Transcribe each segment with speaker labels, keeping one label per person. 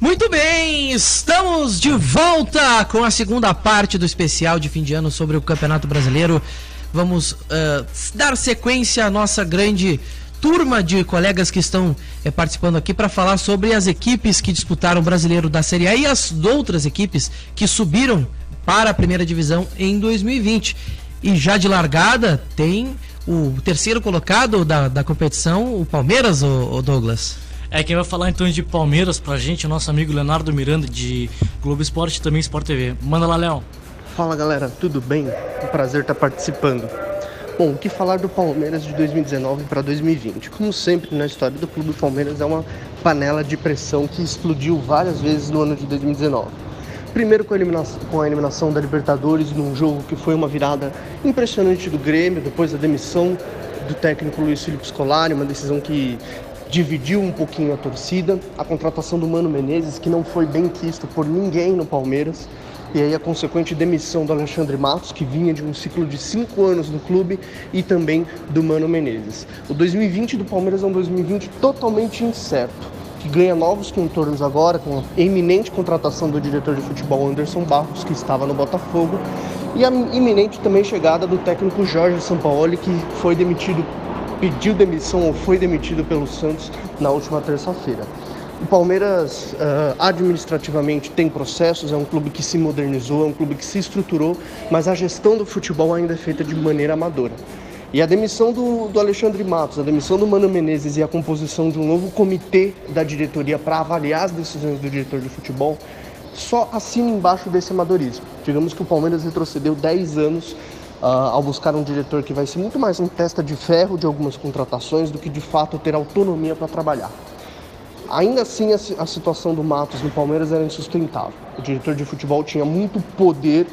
Speaker 1: Muito bem, estamos de volta com a segunda parte do especial de fim de ano sobre o Campeonato Brasileiro. Vamos uh, dar sequência à nossa grande turma de colegas que estão uh, participando aqui para falar sobre as equipes que disputaram o Brasileiro da Série A e as outras equipes que subiram para a primeira divisão em 2020. E já de largada tem o terceiro colocado da, da competição, o Palmeiras, o, o Douglas.
Speaker 2: É, quem vai falar então de Palmeiras pra gente é o nosso amigo Leonardo Miranda, de Globo Esporte e também Sport TV. Manda lá, Léo.
Speaker 3: Fala galera, tudo bem? Um prazer estar participando. Bom, o que falar do Palmeiras de 2019 para 2020? Como sempre na história do clube, o Palmeiras é uma panela de pressão que explodiu várias vezes no ano de 2019. Primeiro com a, eliminação, com a eliminação da Libertadores num jogo que foi uma virada impressionante do Grêmio, depois da demissão do técnico Luiz Felipe Scolari, uma decisão que dividiu um pouquinho a torcida, a contratação do Mano Menezes, que não foi bem quisto por ninguém no Palmeiras, e aí a consequente demissão do Alexandre Matos, que vinha de um ciclo de cinco anos no clube, e também do Mano Menezes. O 2020 do Palmeiras é um 2020 totalmente incerto, que ganha novos contornos agora com a eminente contratação do diretor de futebol Anderson Barros, que estava no Botafogo, e a iminente também chegada do técnico Jorge Sampaoli, que foi demitido pediu demissão ou foi demitido pelo Santos na última terça-feira. O Palmeiras uh, administrativamente tem processos, é um clube que se modernizou, é um clube que se estruturou, mas a gestão do futebol ainda é feita de maneira amadora. E a demissão do, do Alexandre Matos, a demissão do Mano Menezes e a composição de um novo comitê da diretoria para avaliar as decisões do diretor de futebol só assina embaixo desse amadorismo. Digamos que o Palmeiras retrocedeu 10 anos uh, ao buscar um diretor que vai ser muito mais um testa de ferro de algumas contratações do que de fato ter autonomia para trabalhar. Ainda assim, a, a situação do Matos no Palmeiras era insustentável. O diretor de futebol tinha muito poder,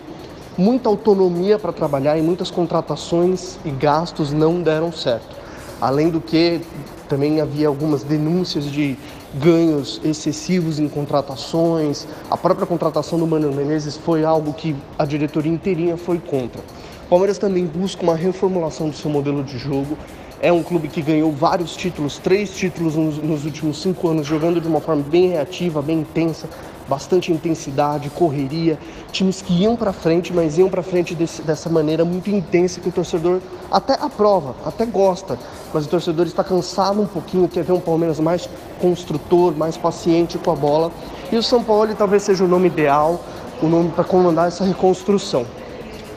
Speaker 3: muita autonomia para trabalhar e muitas contratações e gastos não deram certo. Além do que, também havia algumas denúncias de ganhos excessivos em contratações. A própria contratação do Mano Menezes foi algo que a diretoria inteirinha foi contra. O Palmeiras também busca uma reformulação do seu modelo de jogo. É um clube que ganhou vários títulos, três títulos nos, nos últimos cinco anos, jogando de uma forma bem reativa, bem intensa, bastante intensidade, correria, times que iam para frente, mas iam para frente desse, dessa maneira muito intensa que o torcedor até aprova, até gosta, mas o torcedor está cansado um pouquinho, quer ver um Palmeiras mais construtor, mais paciente com a bola. E o São Paulo talvez seja o nome ideal, o nome para comandar essa reconstrução.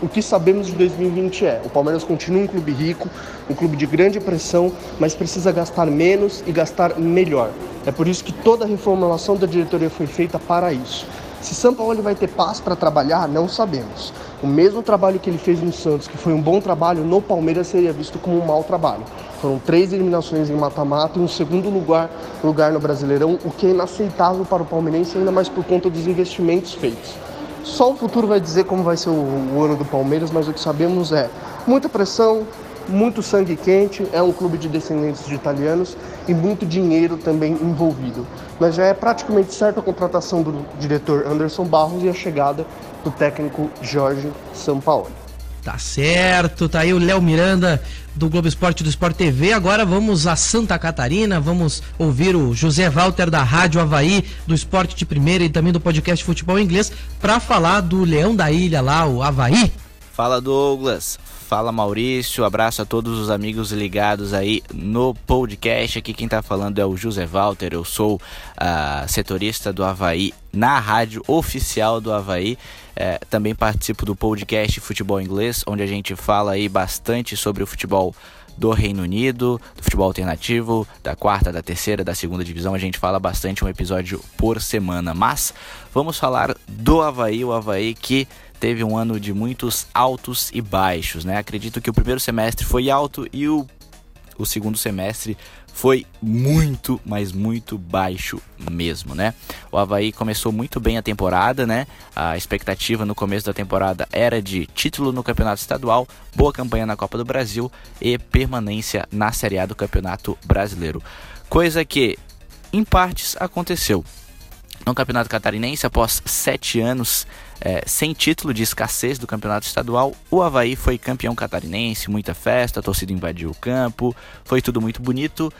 Speaker 3: O que sabemos de 2020 é: o Palmeiras continua um clube rico, um clube de grande pressão, mas precisa gastar menos e gastar melhor. É por isso que toda a reformulação da diretoria foi feita para isso. Se São Paulo vai ter paz para trabalhar, não sabemos. O mesmo trabalho que ele fez no Santos, que foi um bom trabalho, no Palmeiras seria visto como um mau trabalho. Foram três eliminações em mata-mata e um segundo lugar, lugar no Brasileirão, o que é inaceitável para o palmeirense, ainda mais por conta dos investimentos feitos. Só o futuro vai dizer como vai ser o, o ano do Palmeiras, mas o que sabemos é muita pressão, muito sangue quente, é um clube de descendentes de italianos e muito dinheiro também envolvido. Mas já é praticamente certa a contratação do diretor Anderson Barros e a chegada do técnico Jorge Sampaoli.
Speaker 1: Tá certo, tá aí o Léo Miranda do Globo Esporte do Sport TV. Agora vamos a Santa Catarina, vamos ouvir o José Walter da Rádio Havaí, do Esporte de Primeira e também do podcast Futebol Inglês, para falar do Leão da Ilha lá, o Havaí.
Speaker 4: Fala Douglas, fala Maurício, abraço a todos os amigos ligados aí no podcast. Aqui quem tá falando é o José Walter, eu sou uh, setorista do Havaí na rádio oficial do Havaí. É, também participo do podcast Futebol Inglês, onde a gente fala aí bastante sobre o futebol do Reino Unido, do futebol alternativo, da quarta, da terceira, da segunda divisão. A gente fala bastante um episódio por semana. Mas vamos falar do Havaí, o Havaí que teve um ano de muitos altos e baixos, né? Acredito que o primeiro semestre foi alto e o, o segundo semestre foi muito, mas muito baixo mesmo, né? O Havaí começou muito bem a temporada, né? A expectativa no começo da temporada era de título no Campeonato Estadual, boa campanha na Copa do Brasil e permanência na Série A do Campeonato Brasileiro. Coisa que, em partes, aconteceu. No Campeonato Catarinense, após sete anos é, sem título de escassez do campeonato estadual, o Havaí foi campeão catarinense, muita festa, a torcida invadiu o campo, foi tudo muito bonito.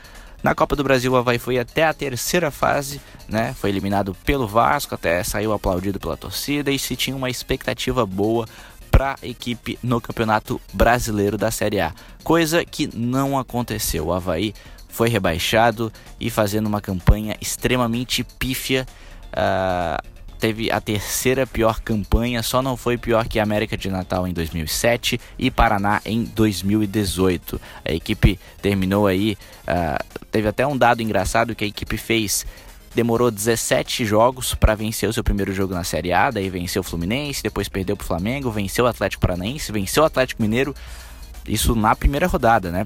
Speaker 4: Na Copa do Brasil, o Havaí foi até a terceira fase, né? Foi eliminado pelo Vasco, até saiu aplaudido pela torcida e se tinha uma expectativa boa para a equipe no Campeonato Brasileiro da Série A. Coisa que não aconteceu. O Havaí foi rebaixado e fazendo uma campanha extremamente pífia. Uh, teve a terceira pior campanha, só não foi pior que América de Natal em 2007 e Paraná em 2018. A equipe terminou aí, uh, teve até um dado engraçado que a equipe fez demorou 17 jogos para vencer o seu primeiro jogo na Série A, daí venceu o Fluminense, depois perdeu para o Flamengo, venceu o Atlético Paranaense, venceu o Atlético Mineiro, isso na primeira rodada, né?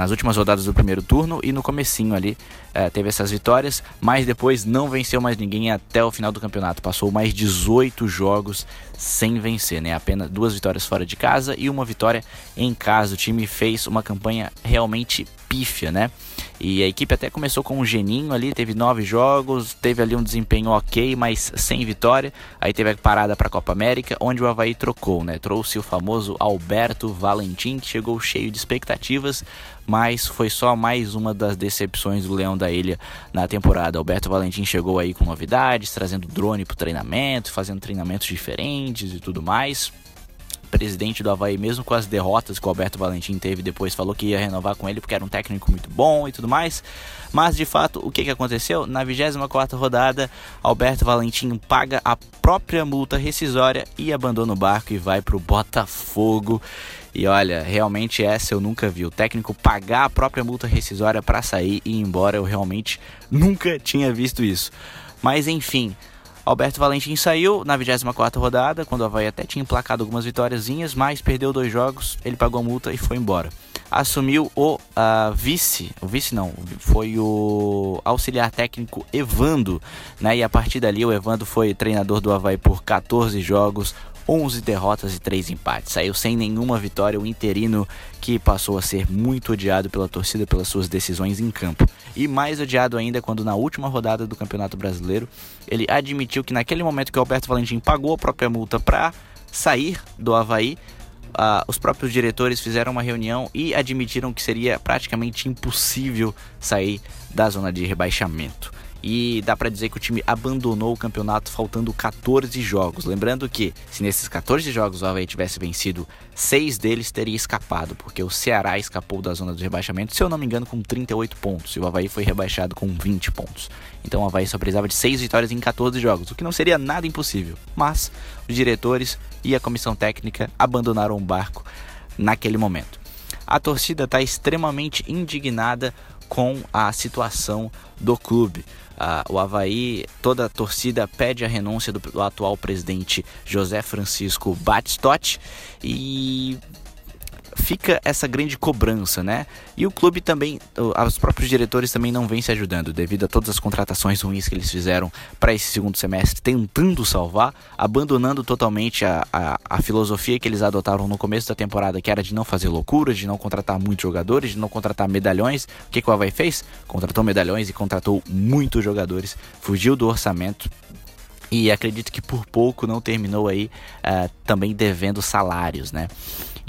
Speaker 4: Nas últimas rodadas do primeiro turno e no comecinho ali é, teve essas vitórias, mas depois não venceu mais ninguém até o final do campeonato. Passou mais 18 jogos sem vencer, né? Apenas duas vitórias fora de casa e uma vitória em casa. O time fez uma campanha realmente pífia, né? E a equipe até começou com um geninho ali, teve nove jogos, teve ali um desempenho ok, mas sem vitória. Aí teve a parada para a Copa América, onde o Havaí trocou, né? Trouxe o famoso Alberto Valentim, que chegou cheio de expectativas, mas foi só mais uma das decepções do Leão da Ilha na temporada. Alberto Valentim chegou aí com novidades, trazendo drone para o treinamento, fazendo treinamentos diferentes e tudo mais presidente do Havaí, mesmo com as derrotas que o Alberto Valentim teve depois, falou que ia renovar com ele porque era um técnico muito bom e tudo mais. Mas de fato, o que, que aconteceu? Na 24 rodada, Alberto Valentim paga a própria multa rescisória e abandona o barco e vai para o Botafogo. E olha, realmente essa eu nunca vi. O técnico pagar a própria multa rescisória para sair e ir embora, eu realmente nunca tinha visto isso. Mas enfim, Alberto Valentim saiu na 24 rodada, quando o Havaí até tinha emplacado algumas vitóriazinhas, mas perdeu dois jogos, ele pagou a multa e foi embora. Assumiu o uh, vice, o vice não, foi o auxiliar técnico Evando, né? E a partir dali o Evando foi treinador do Havaí por 14 jogos, 11 derrotas e 3 empates. Saiu sem nenhuma vitória o interino que passou a ser muito odiado pela torcida pelas suas decisões em campo. E mais odiado ainda quando na última rodada do Campeonato Brasileiro ele admitiu que naquele momento que o Alberto Valentim pagou a própria multa para sair do Havaí, Uh, os próprios diretores fizeram uma reunião e admitiram que seria praticamente impossível sair da zona de rebaixamento. E dá para dizer que o time abandonou o campeonato faltando 14 jogos. Lembrando que, se nesses 14 jogos o Havaí tivesse vencido, seis deles teria escapado, porque o Ceará escapou da zona do rebaixamento, se eu não me engano, com 38 pontos. E o Havaí foi rebaixado com 20 pontos. Então o Havaí só precisava de 6 vitórias em 14 jogos, o que não seria nada impossível. Mas os diretores e a comissão técnica abandonaram o barco naquele momento. A torcida está extremamente indignada com a situação do clube. O Havaí, toda a torcida pede a renúncia do, do atual presidente José Francisco Batistotti e fica essa grande cobrança, né? E o clube também, os próprios diretores também não vêm se ajudando, devido a todas as contratações ruins que eles fizeram para esse segundo semestre, tentando salvar, abandonando totalmente a, a, a, filosofia que eles adotaram no começo da temporada, que era de não fazer loucuras, de não contratar muitos jogadores, de não contratar medalhões. O que, que o Havaí fez? Contratou medalhões e contratou muitos jogadores, fugiu do orçamento, e acredito que por pouco não terminou aí uh, também devendo salários, né?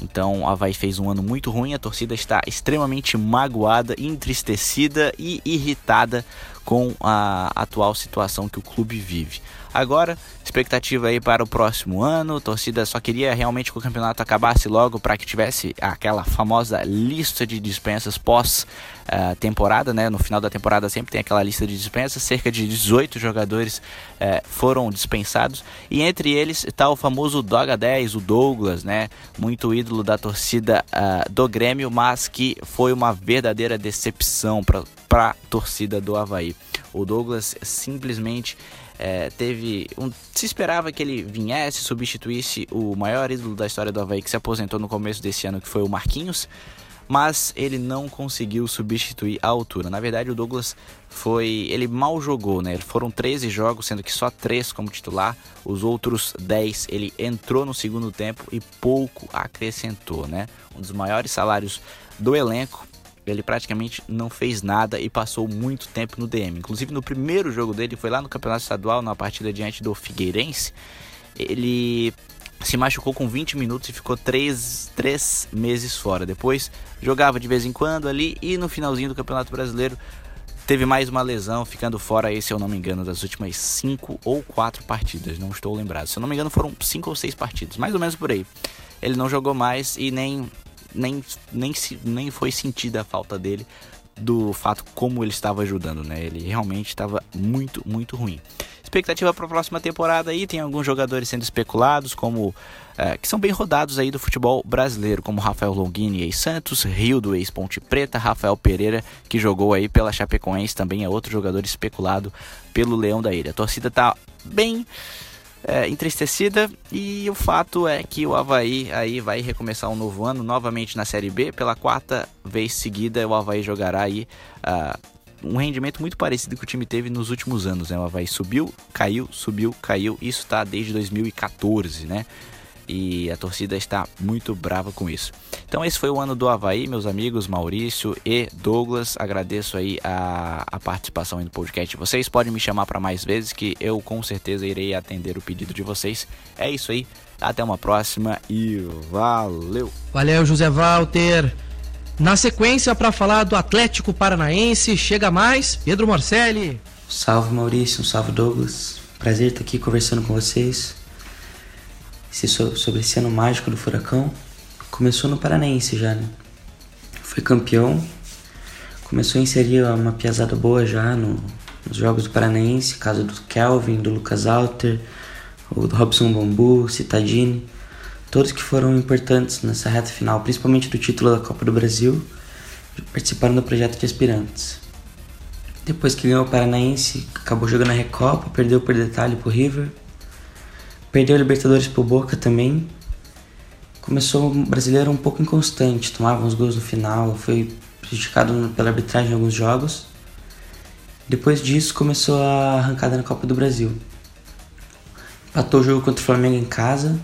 Speaker 4: Então, a Havaí fez um ano muito ruim, a torcida está extremamente magoada, entristecida e irritada com a atual situação que o clube vive. Agora, expectativa aí para o próximo ano. A torcida só queria realmente que o campeonato acabasse logo para que tivesse aquela famosa lista de dispensas pós uh, temporada, né? No final da temporada sempre tem aquela lista de dispensas. Cerca de 18 jogadores uh, foram dispensados e entre eles está o famoso Doga 10, o Douglas, né? Muito ídolo da torcida uh, do Grêmio, mas que foi uma verdadeira decepção para a torcida do Havaí. O Douglas simplesmente é, teve um, se esperava que ele viesse, substituísse o maior ídolo da história do Havaí que se aposentou no começo desse ano, que foi o Marquinhos, mas ele não conseguiu substituir a altura. Na verdade, o Douglas foi, ele mal jogou, né? Foram 13 jogos, sendo que só 3 como titular, os outros 10 ele entrou no segundo tempo e pouco acrescentou, né? Um dos maiores salários do elenco ele praticamente não fez nada e passou muito tempo no DM. Inclusive no primeiro jogo dele, foi lá no Campeonato Estadual, na partida diante do Figueirense, ele se machucou com 20 minutos e ficou 3, 3 meses fora. Depois jogava de vez em quando ali e no finalzinho do Campeonato Brasileiro teve mais uma lesão, ficando fora se eu não me engano, das últimas 5 ou 4 partidas, não estou lembrado. Se eu não me engano, foram 5 ou 6 partidas, mais ou menos por aí. Ele não jogou mais e nem, nem, nem, nem foi sentida a falta dele do fato como ele estava ajudando, né? Ele realmente estava muito, muito ruim. Expectativa para a próxima temporada aí, tem alguns jogadores sendo especulados, como é, que são bem rodados aí do futebol brasileiro, como Rafael Longini ex Santos, Rio do ex Ponte Preta, Rafael Pereira, que jogou aí pela Chapecoense, também é outro jogador especulado pelo Leão da Ilha. A torcida tá bem é, entristecida e o fato é que o Havaí aí vai recomeçar um novo ano novamente na Série B. Pela quarta vez seguida, o Havaí jogará aí uh, um rendimento muito parecido que o time teve nos últimos anos. Né? O Havaí subiu, caiu, subiu, caiu. Isso está desde 2014, né? E a torcida está muito brava com isso. Então esse foi o ano do Havaí, meus amigos Maurício e Douglas. Agradeço aí a, a participação aí no podcast. Vocês podem me chamar para mais vezes que eu com certeza irei atender o pedido de vocês. É isso aí. Até uma próxima e valeu.
Speaker 1: Valeu, José Walter. Na sequência, para falar do Atlético Paranaense, chega mais Pedro Marcelli.
Speaker 5: Salve Maurício, salve Douglas. Prazer estar aqui conversando com vocês esse, sobre esse ano mágico do Furacão. Começou no Paranaense já, né? Foi campeão, começou a inserir uma piazada boa já no, nos jogos do Paranaense, caso do Kelvin, do Lucas Alter, o do Robson Bambu, Citadini todos que foram importantes nessa reta final, principalmente do título da Copa do Brasil, participaram do projeto de aspirantes. Depois que ganhou o Paranaense, acabou jogando a Recopa, perdeu por detalhe pro River, perdeu a Libertadores pro Boca também. Começou o brasileiro um pouco inconstante, tomava uns gols no final, foi prejudicado pela arbitragem em alguns jogos. Depois disso começou a arrancada na Copa do Brasil. Empatou o jogo contra o Flamengo em casa,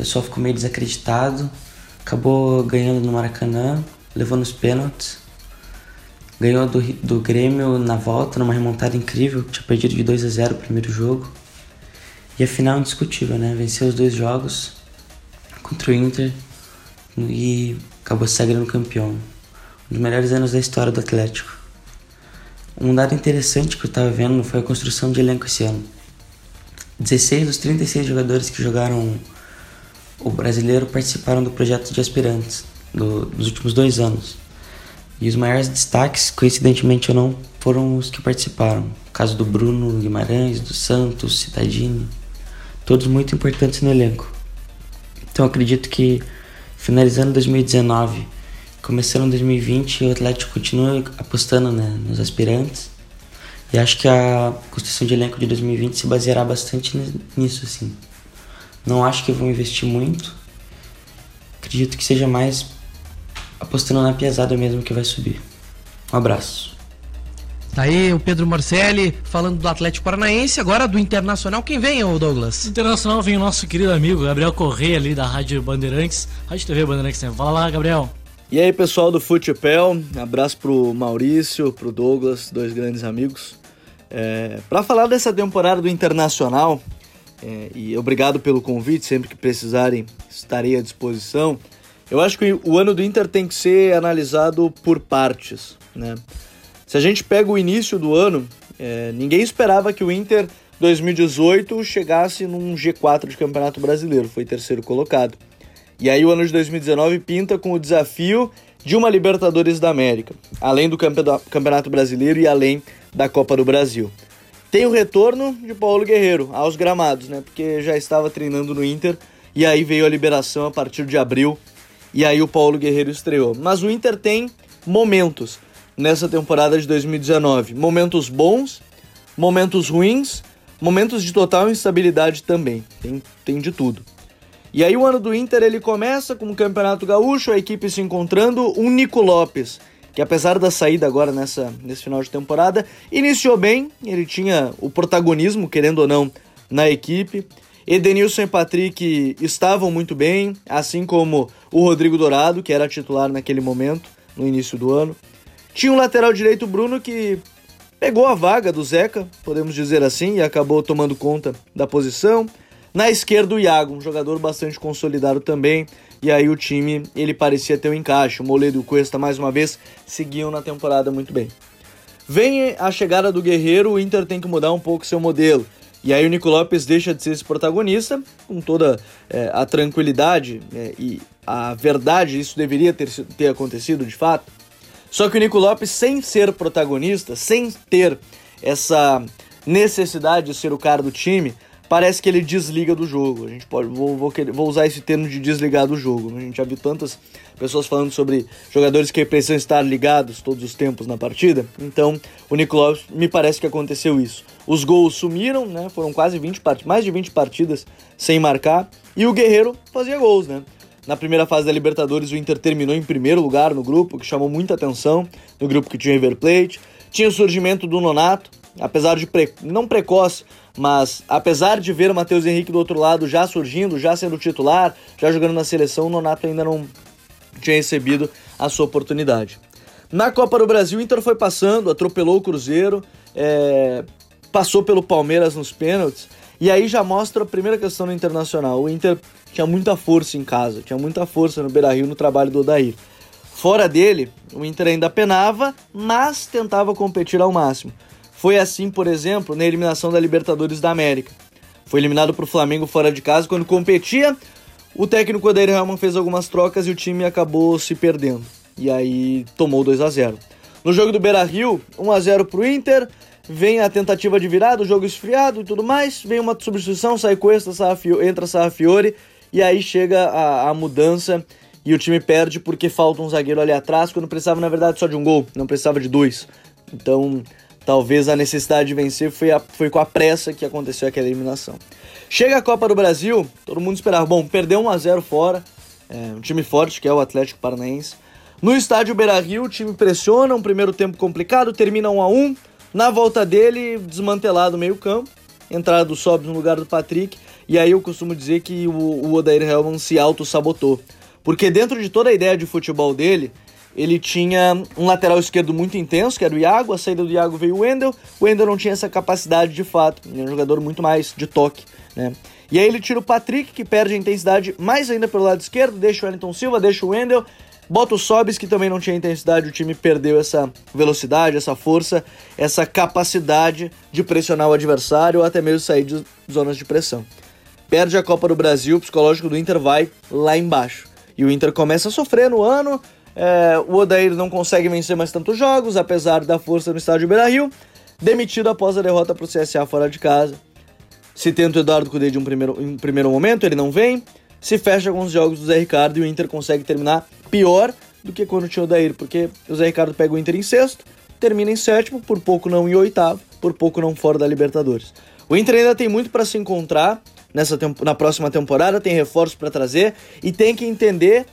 Speaker 5: pessoal ficou meio desacreditado, acabou ganhando no Maracanã, levou nos pênaltis, ganhou do, do Grêmio na volta, numa remontada incrível, tinha perdido de 2 a 0 o primeiro jogo. E a final indiscutível, né? Venceu os dois jogos contra o Inter e acabou se sagrando campeão. Um dos melhores anos da história do Atlético. Um dado interessante que eu estava vendo foi a construção de elenco esse ano. 16 dos 36 jogadores que jogaram o brasileiro participaram do projeto de aspirantes do, dos últimos dois anos. E os maiores destaques, coincidentemente ou não, foram os que participaram. O caso do Bruno Guimarães, do Santos, Citadini, todos muito importantes no elenco. Então acredito que finalizando 2019, começando 2020, o Atlético continua apostando né, nos aspirantes. E acho que a construção de elenco de 2020 se baseará bastante nisso, assim. Não acho que vão investir muito. Acredito que seja mais apostando na pesada mesmo que vai subir. Um abraço.
Speaker 1: Tá aí o Pedro Marcelli falando do Atlético Paranaense, agora do Internacional. Quem vem, o Douglas?
Speaker 2: Internacional vem o nosso querido amigo Gabriel Correia ali da Rádio Bandeirantes, Rádio TV Bandeirantes. Né? Fala lá, Gabriel.
Speaker 6: E aí, pessoal do Futebol, abraço pro Maurício, pro Douglas, dois grandes amigos. É, para falar dessa temporada do Internacional, é, e obrigado pelo convite, sempre que precisarem estarei à disposição. Eu acho que o ano do Inter tem que ser analisado por partes. Né? Se a gente pega o início do ano, é, ninguém esperava que o Inter 2018 chegasse num G4 de Campeonato Brasileiro, foi terceiro colocado. E aí o ano de 2019 pinta com o desafio de uma Libertadores da América, além do Campeonato Brasileiro e além da Copa do Brasil. Tem o retorno de Paulo Guerreiro aos gramados, né? Porque já estava treinando no Inter e aí veio a liberação a partir de abril e aí o Paulo Guerreiro estreou. Mas o Inter tem momentos nessa temporada de 2019, momentos bons, momentos ruins, momentos de total instabilidade também. Tem, tem de tudo. E aí o ano do Inter ele começa com o Campeonato Gaúcho, a equipe se encontrando, um Nico Lopes que apesar da saída agora nessa, nesse final de temporada, iniciou bem, ele tinha o protagonismo, querendo ou não, na equipe. Edenilson e Patrick estavam muito bem, assim como o Rodrigo Dourado, que era titular naquele momento, no início do ano. Tinha um lateral direito, Bruno, que pegou a vaga do Zeca, podemos dizer assim, e acabou tomando conta da posição. Na esquerda, o Iago, um jogador bastante consolidado também. E aí o time, ele parecia ter um encaixe. O Moledo e o Cuesta, mais uma vez, seguiam na temporada muito bem. Vem a chegada do Guerreiro, o Inter tem que mudar um pouco seu modelo. E aí o Nico Lopes deixa de ser esse protagonista, com toda é, a tranquilidade é, e a verdade, isso deveria ter, ter acontecido de fato. Só que o Nico Lopes, sem ser protagonista, sem ter essa necessidade de ser o cara do time, parece que ele desliga do jogo. A gente pode, vou, vou, vou usar esse termo de desligar do jogo. A gente já viu tantas pessoas falando sobre jogadores que precisam estar ligados todos os tempos na partida. Então, o Nicolas me parece que aconteceu isso. Os gols sumiram, né? Foram quase 20 partidas, mais de 20 partidas sem marcar, e o Guerreiro fazia gols, né? Na primeira fase da Libertadores, o Inter terminou em primeiro lugar no grupo, que chamou muita atenção, no grupo que tinha River Plate. Tinha o surgimento do Nonato, apesar de pre... não precoce, mas apesar de ver o Matheus Henrique do outro lado já surgindo, já sendo titular, já jogando na seleção, o Nonato ainda não tinha recebido a sua oportunidade. Na Copa do Brasil, o Inter foi passando, atropelou o Cruzeiro, é... passou pelo Palmeiras nos pênaltis, e aí já mostra a primeira questão no Internacional. O Inter tinha muita força em casa, tinha muita força no Beira-Rio no trabalho do Odair. Fora dele, o Inter ainda penava, mas tentava competir ao máximo. Foi assim, por exemplo, na eliminação da Libertadores da América. Foi eliminado para o Flamengo fora de casa quando competia. O técnico Odair Helman fez algumas trocas e o time acabou se perdendo. E aí tomou 2 a 0. No jogo do Beira-Rio, 1 a 0 para o Inter. Vem a tentativa de virada, o jogo esfriado e tudo mais. Vem uma substituição, sai Cuesta, entra Sarrafiore. E aí chega a, a mudança e o time perde porque falta um zagueiro ali atrás, quando precisava, na verdade, só de um gol, não precisava de dois. Então, Talvez a necessidade de vencer foi, a, foi com a pressa que aconteceu aquela eliminação. Chega a Copa do Brasil, todo mundo esperava. Bom, perdeu 1x0 fora, é, um time forte que é o Atlético Paranaense. No estádio Beira Rio, o time pressiona, um primeiro tempo complicado, termina 1x1. Na volta dele, desmantelado o meio-campo, entrada do Sobs no lugar do Patrick. E aí eu costumo dizer que o, o Odair se auto-sabotou. Porque dentro de toda a ideia de futebol dele, ele tinha um lateral esquerdo muito intenso, que era o Iago, a saída do Iago veio o Wendel, o Wendel não tinha essa capacidade de fato, ele é um jogador muito mais de toque, né? E aí ele tira o Patrick, que perde a intensidade mais ainda pelo lado esquerdo, deixa o Wellington Silva, deixa o Wendel, bota o Sobis, que também não tinha intensidade, o time perdeu essa velocidade, essa força, essa capacidade de pressionar o adversário ou até mesmo sair de zonas de pressão. Perde a Copa do Brasil, o psicológico do Inter vai lá embaixo. E o Inter começa a sofrer no ano, é, o Odair não consegue vencer mais tantos jogos, apesar da força no estádio Beira-Rio. Demitido após a derrota para o CSA fora de casa. Se tenta o Eduardo Cudê de um primeiro, em primeiro momento, ele não vem. Se fecha com os jogos do Zé Ricardo e o Inter consegue terminar pior do que quando tinha o Odair, porque o Zé Ricardo pega o Inter em sexto, termina em sétimo, por pouco não em oitavo, por pouco não fora da Libertadores. O Inter ainda tem muito para se encontrar nessa na próxima temporada, tem reforços para trazer e tem que entender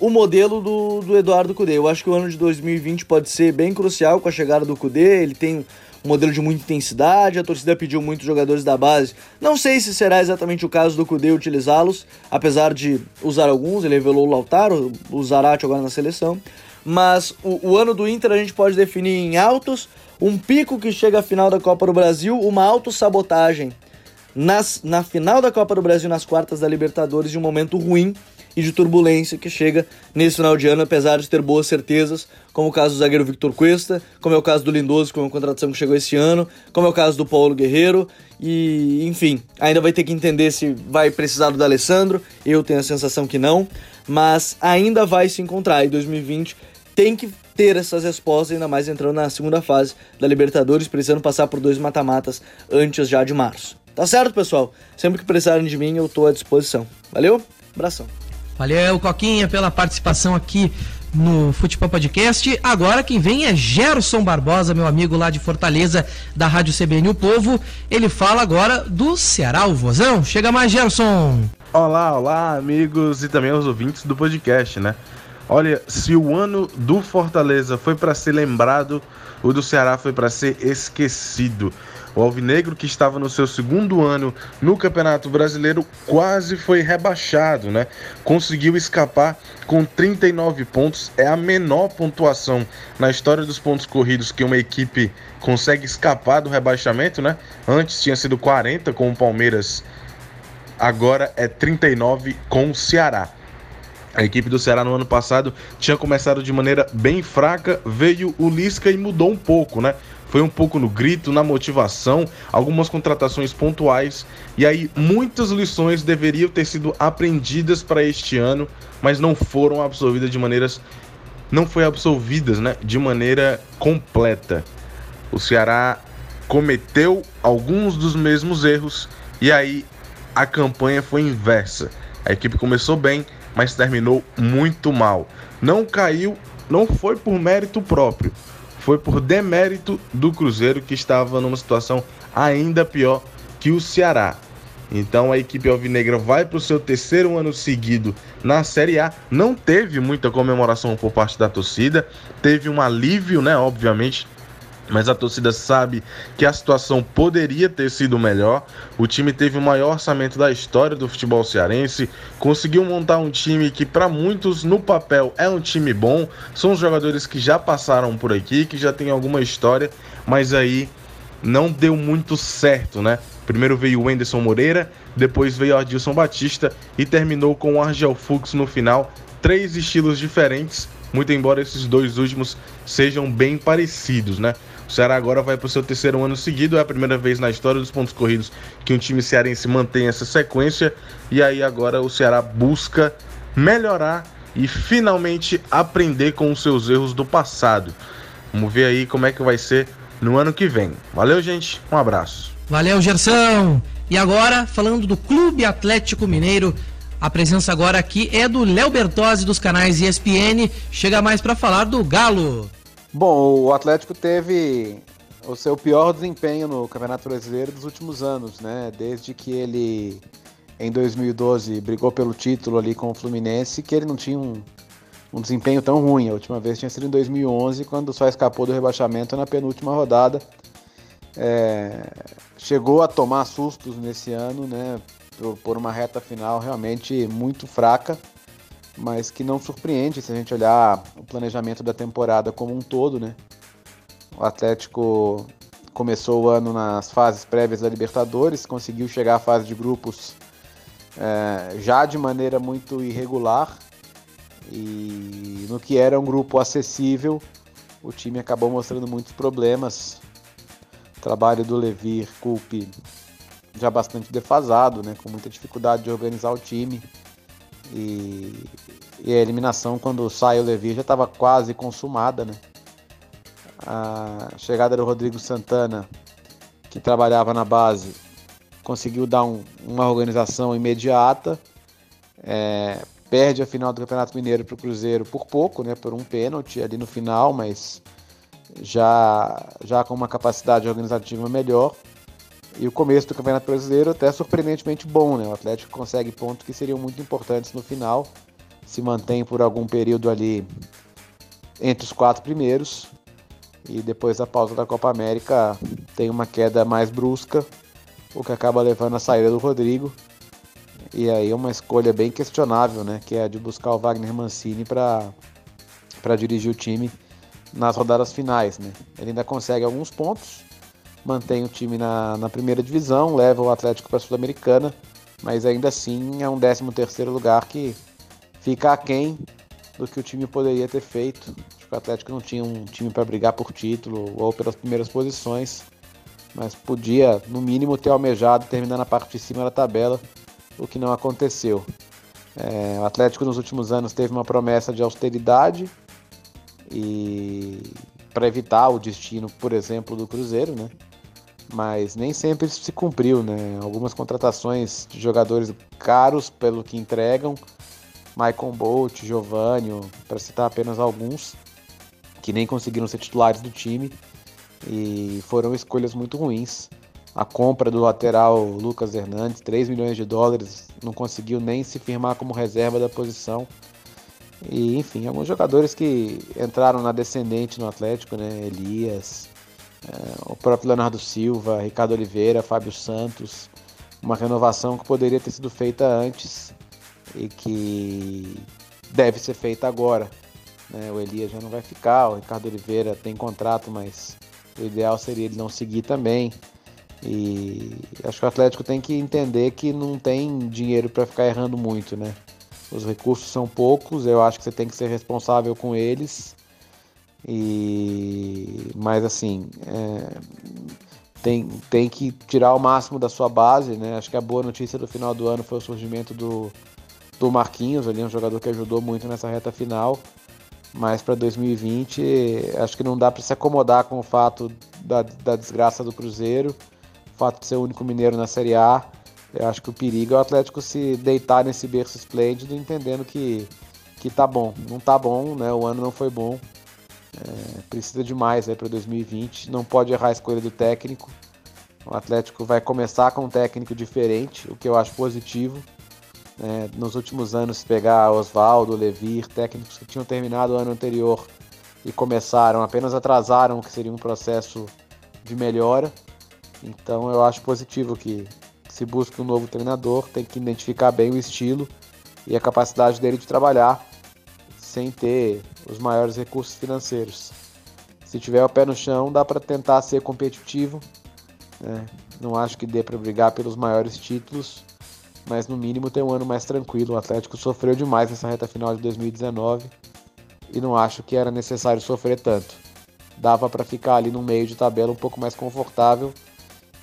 Speaker 6: o modelo do, do Eduardo Cudê. Eu acho que o ano de 2020 pode ser bem crucial com a chegada do Cudê. Ele tem um modelo de muita intensidade, a torcida pediu muitos jogadores da base. Não sei se será exatamente o caso do Cudê utilizá-los, apesar de usar alguns, ele revelou o Lautaro, o Zarate agora na seleção. Mas o, o ano do Inter a gente pode definir em altos, um pico que chega à final da Copa do Brasil, uma autossabotagem nas, na final da Copa do Brasil, nas quartas da Libertadores, e um momento ruim e de turbulência que chega nesse final de ano, apesar de ter boas certezas, como o caso do zagueiro Victor Cuesta, como é o caso do Lindoso, com é uma contratação que chegou esse ano, como é o caso do Paulo Guerreiro, e enfim, ainda vai ter que entender se vai precisar do Alessandro, eu tenho a sensação que não, mas ainda vai se encontrar, e 2020 tem que ter essas respostas, ainda mais entrando na segunda fase da Libertadores, precisando passar por dois mata-matas antes já de março. Tá certo, pessoal? Sempre que precisarem de mim, eu tô à disposição. Valeu? Abração.
Speaker 1: Valeu, Coquinha, pela participação aqui no Futebol Podcast. Agora quem vem é Gerson Barbosa, meu amigo lá de Fortaleza, da Rádio CBN O Povo. Ele fala agora do Ceará, o Vozão. Chega mais, Gerson.
Speaker 7: Olá, olá, amigos e também os ouvintes do podcast, né? Olha, se o ano do Fortaleza foi para ser lembrado, o do Ceará foi para ser esquecido. O Alvinegro, que estava no seu segundo ano no Campeonato Brasileiro, quase foi rebaixado, né? Conseguiu escapar com 39 pontos, é a menor pontuação na história dos pontos corridos que uma equipe consegue escapar do rebaixamento, né? Antes tinha sido 40 com o Palmeiras agora é 39 com o Ceará. A equipe do Ceará no ano passado tinha começado de maneira bem fraca, veio o Lisca e mudou um pouco, né? Foi um pouco no grito, na motivação, algumas contratações pontuais e aí muitas lições deveriam ter sido aprendidas para este ano, mas não foram absorvidas de maneiras não foi absolvidas, né, de maneira completa. O Ceará cometeu alguns dos mesmos erros e aí a campanha foi inversa. A equipe começou bem, mas terminou muito mal. Não caiu, não foi por mérito próprio, foi por demérito do Cruzeiro que estava numa situação ainda pior que o Ceará. Então a equipe alvinegra vai para o seu terceiro ano seguido na Série A. Não teve muita comemoração por parte da torcida, teve um alívio, né? Obviamente, mas a torcida sabe que a situação poderia ter sido melhor. O time teve o maior orçamento da história do futebol cearense, conseguiu montar um time que para muitos no papel é um time bom. São jogadores que já passaram por aqui, que já tem alguma história, mas aí não deu muito certo, né? Primeiro veio o Wenderson Moreira, depois veio o Adilson Batista e terminou com o Argel Fux no final. Três estilos diferentes, muito embora esses dois últimos sejam bem parecidos, né? O Ceará agora vai para o seu terceiro ano seguido, é a primeira vez na história dos pontos corridos que um time cearense mantém essa sequência. E aí agora o Ceará busca melhorar e finalmente aprender com os seus erros do passado. Vamos ver aí como é que vai ser no ano que vem. Valeu, gente. Um abraço.
Speaker 1: Valeu, Gerson. E agora, falando do Clube Atlético Mineiro, a presença agora aqui é do Léo Bertozzi dos canais ESPN. Chega mais para falar do Galo.
Speaker 8: Bom, o Atlético teve o seu pior desempenho no Campeonato Brasileiro dos últimos anos, né? Desde que ele em 2012 brigou pelo título ali com o Fluminense, que ele não tinha um, um desempenho tão ruim. A última vez tinha sido em 2011, quando só escapou do rebaixamento na penúltima rodada. É, chegou a tomar sustos nesse ano, né? Por, por, uma reta final realmente muito fraca, mas que não surpreende se a gente olhar o planejamento da temporada como um todo, né? O Atlético começou o ano nas fases prévias da Libertadores, conseguiu chegar à fase de grupos é, já de maneira muito irregular e no que era um grupo acessível, o time acabou mostrando muitos problemas trabalho do Levir Culpe já bastante defasado, né, com muita dificuldade de organizar o time. E, e a eliminação, quando sai o Levir, já estava quase consumada. Né? A chegada do Rodrigo Santana, que trabalhava na base, conseguiu dar um, uma organização imediata. É, perde a final do Campeonato Mineiro para o Cruzeiro por pouco, né, por um pênalti ali no final, mas já, já com uma capacidade organizativa melhor. E o começo do Campeonato Brasileiro até surpreendentemente bom, né? O Atlético consegue pontos que seriam muito importantes no final, se mantém por algum período ali entre os quatro primeiros e depois da pausa da Copa América tem uma queda mais brusca, o que acaba levando a saída do Rodrigo. E aí uma escolha bem questionável, né? Que é a de buscar o Wagner Mancini para dirigir o time nas rodadas finais. Né? Ele ainda consegue alguns pontos, mantém o time na, na primeira divisão, leva o Atlético para a Sul-Americana, mas ainda assim é um 13 terceiro lugar que fica aquém do que o time poderia ter feito. Acho que o Atlético não tinha um time para brigar por título ou pelas primeiras posições, mas podia, no mínimo, ter almejado terminar na parte de cima da tabela, o que não aconteceu. É, o Atlético nos últimos anos teve uma promessa de austeridade, e para evitar o destino, por exemplo, do Cruzeiro, né? Mas nem sempre isso se cumpriu, né? Algumas contratações de jogadores caros pelo que entregam, Michael Bolt, Giovanni, para citar apenas alguns, que nem conseguiram ser titulares do time e foram escolhas muito ruins. A compra do lateral Lucas Hernandes, 3 milhões de dólares, não conseguiu nem se firmar como reserva da posição. E, enfim, alguns jogadores que entraram na descendente no Atlético, né? Elias, o próprio Leonardo Silva, Ricardo Oliveira, Fábio Santos. Uma renovação que poderia ter sido feita antes e que deve ser feita agora. Né? O Elias já não vai ficar, o Ricardo Oliveira tem contrato, mas o ideal seria ele não seguir também. E acho que o Atlético tem que entender que não tem dinheiro para ficar errando muito, né? Os recursos são poucos, eu acho que você tem que ser responsável com eles. E mas assim, é... tem, tem que tirar o máximo da sua base, né? Acho que a boa notícia do final do ano foi o surgimento do, do Marquinhos, ali um jogador que ajudou muito nessa reta final. Mas para 2020, acho que não dá para se acomodar com o fato da, da desgraça do Cruzeiro fato de ser o único mineiro na Série A, eu acho que o perigo é o Atlético se deitar nesse berço esplêndido, entendendo que, que tá bom. Não tá bom, né? O ano não foi bom. É, precisa de mais aí para 2020. Não pode errar a escolha do técnico. O Atlético vai começar com um técnico diferente, o que eu acho positivo. É, nos últimos anos, pegar Oswaldo, Levir, técnicos que tinham terminado o ano anterior e começaram, apenas atrasaram o que seria um processo de melhora. Então eu acho positivo que se busque um novo treinador, tem que identificar bem o estilo e a capacidade dele de trabalhar sem ter os maiores recursos financeiros. Se tiver o pé no chão, dá para tentar ser competitivo. Né? Não acho que dê para brigar pelos maiores títulos, mas no mínimo ter um ano mais tranquilo. O Atlético sofreu demais nessa reta final de 2019 e não acho que era necessário sofrer tanto. Dava para ficar ali no meio de tabela um pouco mais confortável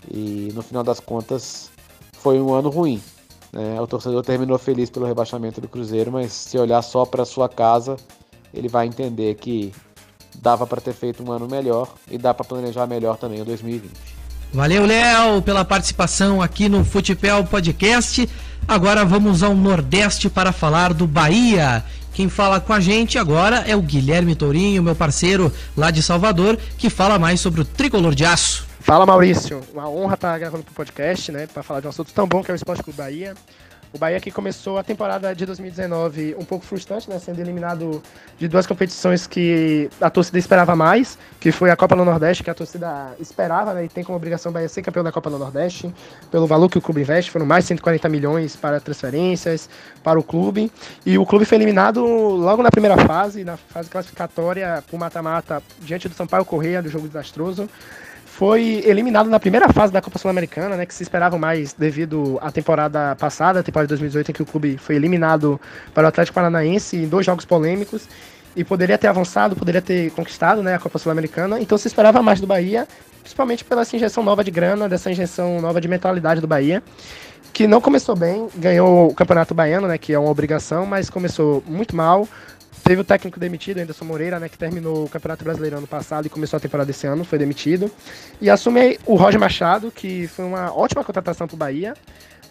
Speaker 8: e no final das contas foi um ano ruim. Né? O torcedor terminou feliz pelo rebaixamento do Cruzeiro, mas se olhar só para sua casa, ele vai entender que dava para ter feito um ano melhor e dá para planejar melhor também o 2020.
Speaker 1: Valeu, Léo, pela participação aqui no Futebol Podcast. Agora vamos ao Nordeste para falar do Bahia. Quem fala com a gente agora é o Guilherme Tourinho, meu parceiro lá de Salvador, que fala mais sobre o tricolor de aço.
Speaker 9: Fala Maurício, uma honra estar gravando pro podcast, né, para falar de um assunto tão bom que é o Esporte Clube Bahia. O Bahia que começou a temporada de 2019 um pouco frustrante, né, sendo eliminado de duas competições que a torcida esperava mais, que foi a Copa do Nordeste, que a torcida esperava, né, e tem como obrigação o Bahia ser campeão da Copa do Nordeste, pelo valor que o clube investe, foram mais de 140 milhões para transferências para o clube, e o clube foi eliminado logo na primeira fase, na fase classificatória por mata-mata, diante do Sampaio Correia, do jogo desastroso foi eliminado na primeira fase da Copa Sul-Americana, né, que se esperava mais devido à temporada passada, a temporada de 2018, em que o clube foi eliminado para o Atlético Paranaense em dois jogos polêmicos e poderia ter avançado, poderia ter conquistado né, a Copa Sul-Americana. Então se esperava mais do Bahia, principalmente pela essa injeção nova de grana, dessa injeção nova de mentalidade do Bahia, que não começou bem, ganhou o Campeonato Baiano, né, que é uma obrigação, mas começou muito mal. Teve o técnico demitido, Anderson Moreira, né, que terminou o Campeonato Brasileiro ano passado e começou a temporada desse ano, foi demitido. E assume o Roger Machado, que foi uma ótima contratação para o Bahia.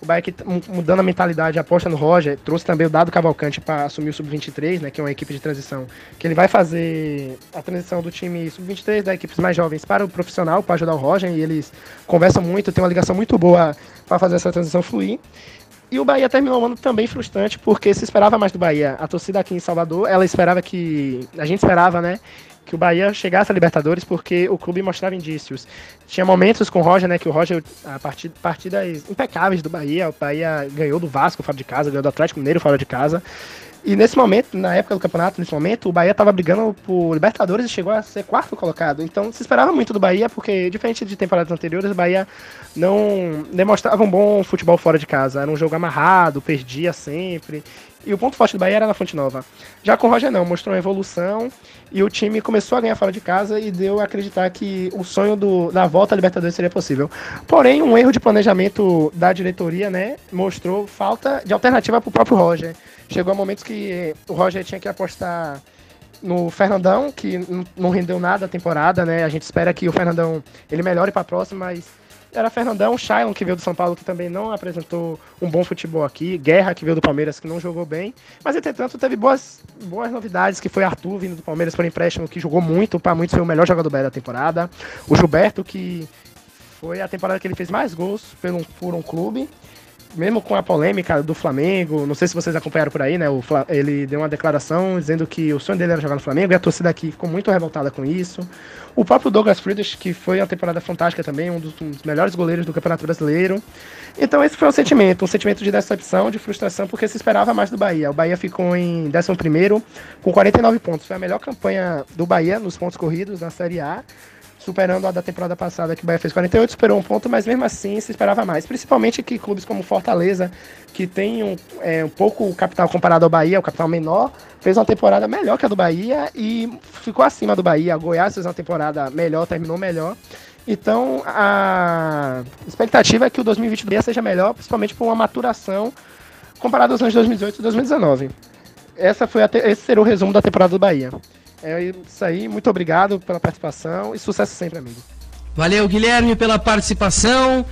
Speaker 9: O Bahia que mudando a mentalidade, aposta no Roger, trouxe também o Dado Cavalcante para assumir o Sub-23, né, que é uma equipe de transição, que ele vai fazer a transição do time Sub-23 da equipes mais jovens para o profissional, para ajudar o Roger, e eles conversam muito, tem uma ligação muito boa para fazer essa transição fluir. E o Bahia terminou o ano também frustrante, porque se esperava mais do Bahia. A torcida aqui em Salvador, ela esperava que. A gente esperava, né? Que o Bahia chegasse a Libertadores, porque o clube mostrava indícios. Tinha momentos com o Roger, né? Que o Roger, a partida, partidas impecáveis do Bahia. O Bahia ganhou do Vasco fora de casa, ganhou do Atlético Mineiro fora de casa. E nesse momento, na época do campeonato, nesse momento, o Bahia estava brigando por Libertadores e chegou a ser quarto colocado. Então se esperava muito do Bahia, porque diferente de temporadas anteriores, o Bahia não demonstrava um bom futebol fora de casa. Era um jogo amarrado, perdia sempre. E o ponto forte do Bahia era na Fonte Nova. Já com o Roger não, mostrou uma evolução e o time começou a ganhar fora de casa e deu a acreditar que o sonho do, da volta à Libertadores seria possível. Porém, um erro de planejamento da diretoria, né, mostrou falta de alternativa para o próprio Roger. Chegou a momentos que o Roger tinha que apostar no Fernandão, que não rendeu nada a temporada, né? A gente espera que o Fernandão ele melhore para a próxima, mas era Fernandão, Shailon, que veio do São Paulo, que também não apresentou um bom futebol aqui, Guerra, que veio do Palmeiras, que não jogou bem, mas entretanto teve boas, boas novidades, que foi Arthur vindo do Palmeiras por empréstimo, que jogou muito, para muitos foi o melhor jogador da temporada, o Gilberto, que foi a temporada que ele fez mais gols por um, por um clube, mesmo com a polêmica do Flamengo, não sei se vocês acompanharam por aí, né? O, ele deu uma declaração dizendo que o sonho dele era jogar no Flamengo e a torcida aqui ficou muito revoltada com isso. O próprio Douglas Friedrich, que foi uma temporada fantástica também, um dos, um dos, melhores goleiros do Campeonato Brasileiro. Então esse foi um sentimento, um sentimento de decepção, de frustração, porque se esperava mais do Bahia. O Bahia ficou em 11 com 49 pontos. Foi a melhor campanha do Bahia nos pontos corridos na Série A superando a da temporada passada, que o Bahia fez 48, superou um ponto, mas mesmo assim se esperava mais. Principalmente que clubes como Fortaleza, que tem um, é, um pouco capital comparado ao Bahia, o capital menor, fez uma temporada melhor que a do Bahia e ficou acima do Bahia. O Goiás fez uma temporada melhor, terminou melhor. Então a expectativa é que o 2020 do Bahia seja melhor, principalmente por uma maturação comparado aos anos 2018 e 2019. Essa foi te... Esse será o resumo da temporada do Bahia. É isso aí, muito obrigado pela participação e sucesso sempre, amigo.
Speaker 1: Valeu, Guilherme, pela participação.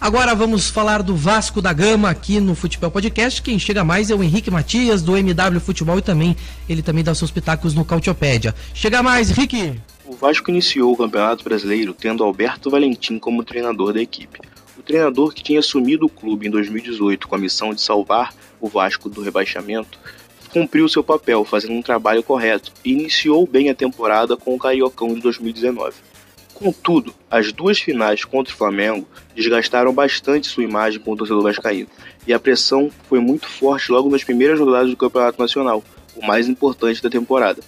Speaker 1: Agora vamos falar do Vasco da Gama aqui no Futebol Podcast. Quem chega mais é o Henrique Matias, do MW Futebol, e também ele também dá seus pitacos no Cautiopédia. Chega mais, Henrique!
Speaker 10: O Vasco iniciou o Campeonato Brasileiro tendo Alberto Valentim como treinador da equipe. O treinador que tinha assumido o clube em 2018 com a missão de salvar o Vasco do rebaixamento cumpriu seu papel, fazendo um trabalho correto, e iniciou bem a temporada com o Cariocão de 2019. Contudo, as duas finais contra o Flamengo desgastaram bastante sua imagem com o torcedor vascaíno, e a pressão foi muito forte logo nas primeiras rodadas do Campeonato Nacional, o mais importante da temporada.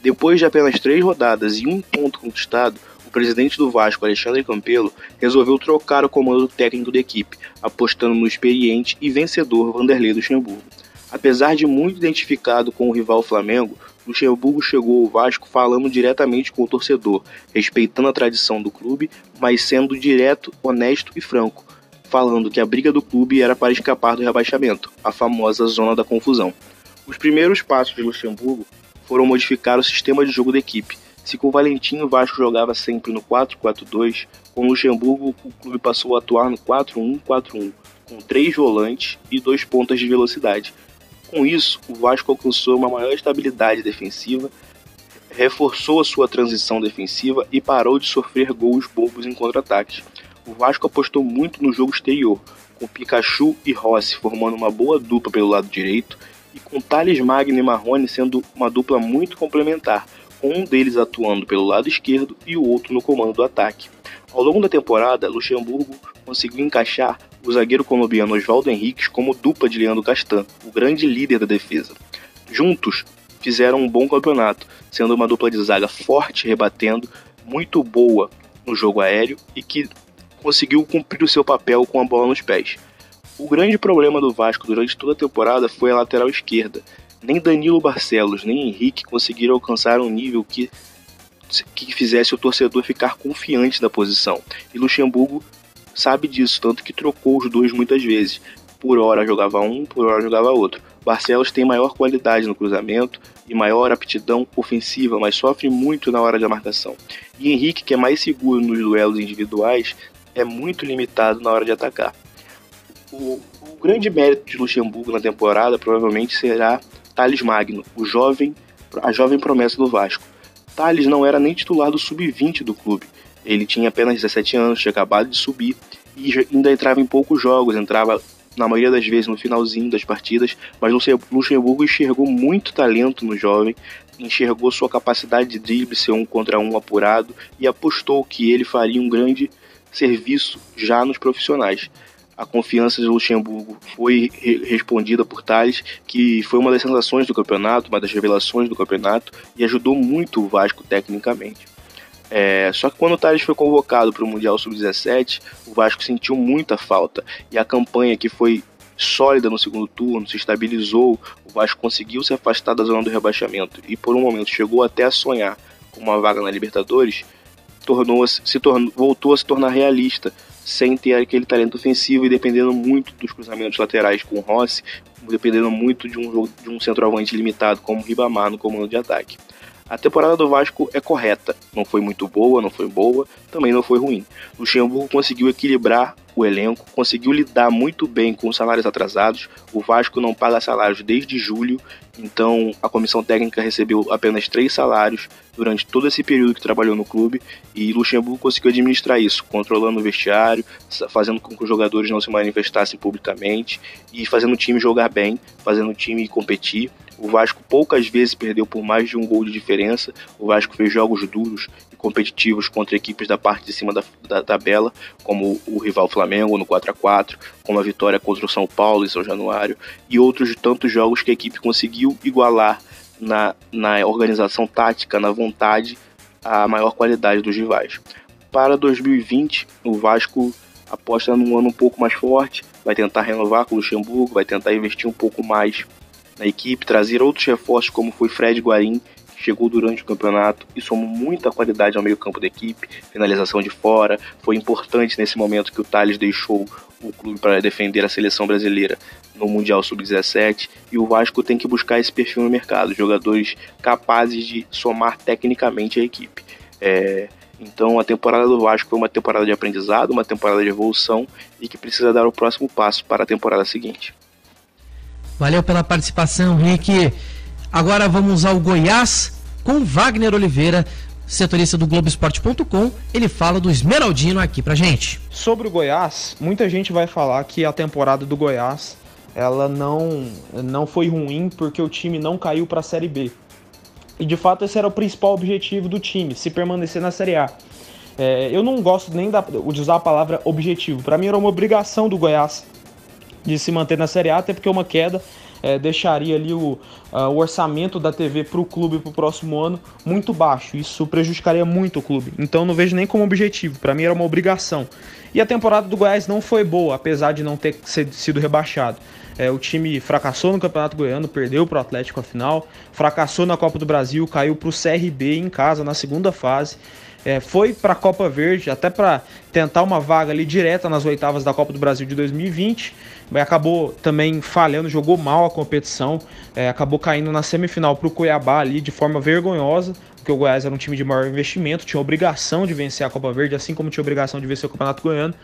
Speaker 10: Depois de apenas três rodadas e um ponto conquistado, o presidente do Vasco, Alexandre Campelo, resolveu trocar o comando técnico da equipe, apostando no experiente e vencedor Vanderlei Luxemburgo. Apesar de muito identificado com o rival Flamengo, Luxemburgo chegou ao Vasco falando diretamente com o torcedor, respeitando a tradição do clube, mas sendo direto, honesto e franco, falando que a briga do clube era para escapar do rebaixamento, a famosa zona da confusão. Os primeiros passos de Luxemburgo foram modificar o sistema de jogo da equipe. Se com Valentim o Vasco jogava sempre no 4-4-2, com Luxemburgo o clube passou a atuar no 4-1-4-1, com três volantes e dois pontas de velocidade, com isso, o Vasco alcançou uma maior estabilidade defensiva, reforçou a sua transição defensiva e parou de sofrer gols bobos em contra-ataques. O Vasco apostou muito no jogo exterior, com Pikachu e Rossi formando uma boa dupla pelo lado direito e com Thales Magno e Marrone sendo uma dupla muito complementar, com um deles atuando pelo lado esquerdo e o outro no comando do ataque. Ao longo da temporada, Luxemburgo conseguiu encaixar o zagueiro colombiano Oswaldo Henriques como dupla de Leandro Castan, o grande líder da defesa. Juntos, fizeram um bom campeonato, sendo uma dupla de zaga forte, rebatendo, muito boa no jogo aéreo e que conseguiu cumprir o seu papel com a bola nos pés. O grande problema do Vasco durante toda a temporada foi a lateral esquerda. Nem Danilo Barcelos, nem Henrique conseguiram alcançar um nível que, que fizesse o torcedor ficar confiante da posição. E Luxemburgo sabe disso, tanto que trocou os dois muitas vezes. Por hora jogava um, por hora jogava outro. Barcelos tem maior qualidade no cruzamento e maior aptidão ofensiva, mas sofre muito na hora da marcação. E Henrique, que é mais seguro nos duelos individuais, é muito limitado na hora de atacar. O, o grande mérito de Luxemburgo na temporada provavelmente será Thales Magno, o jovem, a jovem promessa do Vasco. Thales não era nem titular do sub-20 do clube, ele tinha apenas 17 anos, tinha acabado de subir e ainda entrava em poucos jogos, entrava na maioria das vezes no finalzinho das partidas, mas Luxemburgo enxergou muito talento no jovem, enxergou sua capacidade de drible ser um contra um apurado e apostou que ele faria um grande serviço já nos profissionais. A confiança de Luxemburgo foi re respondida por Thales, que foi uma das sensações do campeonato, uma das revelações do campeonato e ajudou muito o Vasco tecnicamente. É, só que quando o Thales foi convocado para o Mundial Sub-17, o Vasco sentiu muita falta. E a campanha que foi sólida no segundo turno, se estabilizou, o Vasco conseguiu se afastar da zona do rebaixamento e por um momento chegou até a sonhar com uma vaga na Libertadores, tornou -se, se tornou, voltou a se tornar realista, sem ter aquele talento ofensivo e dependendo muito dos cruzamentos laterais com o Rossi, dependendo muito de um, de um centroavante limitado como o Ribamar no comando de ataque. A temporada do Vasco é correta. Não foi muito boa, não foi boa, também não foi ruim. Luxemburgo conseguiu equilibrar o elenco, conseguiu lidar muito bem com os salários atrasados. O Vasco não paga salários desde julho, então a comissão técnica recebeu apenas três salários durante todo esse período que trabalhou no clube e Luxemburgo conseguiu administrar isso, controlando o vestiário, fazendo com que os jogadores não se manifestassem publicamente e fazendo o time jogar bem, fazendo o time competir. O Vasco poucas vezes perdeu por mais de um gol de diferença. O Vasco fez jogos duros e competitivos contra equipes da parte de cima da, da tabela, como o rival Flamengo no 4 a 4 como a vitória contra o São Paulo em São Januário, e outros tantos jogos que a equipe conseguiu igualar na, na organização tática, na vontade, a maior qualidade dos rivais. para 2020, o Vasco aposta num ano um pouco mais forte, vai tentar renovar com o Luxemburgo, vai tentar investir um pouco mais na equipe, trazer outros reforços como foi Fred Guarim, que chegou durante o campeonato e somou muita qualidade ao meio-campo da equipe, finalização de fora, foi importante nesse momento que o Thales deixou o clube para defender a seleção brasileira no Mundial Sub-17 e o Vasco tem que buscar esse perfil no mercado, jogadores capazes de somar tecnicamente a equipe. É, então a temporada do Vasco foi uma temporada de aprendizado, uma temporada de evolução e que precisa dar o próximo passo para a temporada seguinte.
Speaker 1: Valeu pela participação, Rick. Agora vamos ao Goiás com Wagner Oliveira, setorista do Globoesporte.com. Ele fala do Esmeraldino aqui pra gente.
Speaker 11: Sobre o Goiás, muita gente vai falar que a temporada do Goiás ela não, não foi ruim porque o time não caiu para a Série B. E de fato esse era o principal objetivo do time, se permanecer na Série A. É, eu não gosto nem de usar a palavra objetivo. Para mim era uma obrigação do Goiás de se manter na Série A, até porque uma queda é, deixaria ali o, uh, o orçamento da TV para o clube para o próximo ano muito baixo. Isso prejudicaria muito o clube. Então não vejo nem como objetivo. Para mim era uma obrigação. E a temporada do Goiás não foi boa, apesar de não ter sido rebaixado. É, o time fracassou no Campeonato Goiano, perdeu para o Atlético a final, fracassou na Copa do Brasil, caiu para o CRB em casa na segunda fase. É, foi para a Copa Verde, até para tentar uma vaga ali direta nas oitavas da Copa do Brasil de 2020, mas acabou também falhando, jogou mal a competição, é, acabou caindo na semifinal para o Cuiabá ali de forma vergonhosa, porque o Goiás era um time de maior investimento, tinha obrigação de vencer a Copa Verde, assim como tinha obrigação de vencer o Campeonato Goiano.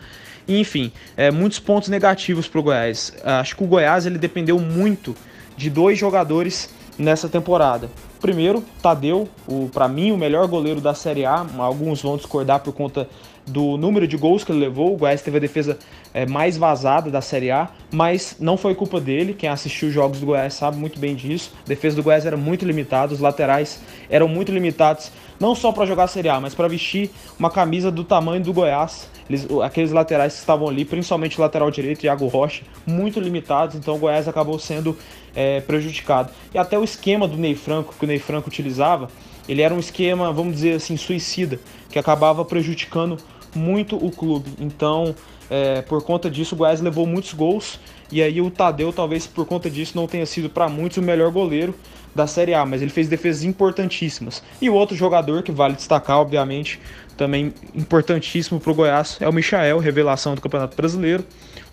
Speaker 11: Enfim, é, muitos pontos negativos para o Goiás. Acho que o Goiás ele dependeu muito de dois jogadores nessa temporada. Primeiro, Tadeu, o para mim o melhor goleiro da Série A. Alguns vão discordar por conta do número de gols que ele levou. O Goiás teve a defesa é, mais vazada da Série A, mas não foi culpa dele. Quem assistiu os jogos do Goiás sabe muito bem disso. A defesa do Goiás era muito limitada, os laterais eram muito limitados, não só para jogar a Série A, mas para vestir uma camisa do tamanho do Goiás. Eles, aqueles laterais que estavam ali, principalmente o lateral direito, Iago Rocha, muito limitados, então o Goiás acabou sendo é, prejudicado. E até o esquema do Ney Franco, que o Ney Franco utilizava, ele era um esquema, vamos dizer assim, suicida, que acabava prejudicando muito o clube. Então, é, por conta disso, o Goiás levou muitos gols. E aí o Tadeu, talvez por conta disso, não tenha sido para muitos o melhor goleiro da Série A, mas ele fez defesas importantíssimas. E o outro jogador que vale destacar, obviamente, também importantíssimo para o Goiás, é o Michael, revelação do Campeonato Brasileiro.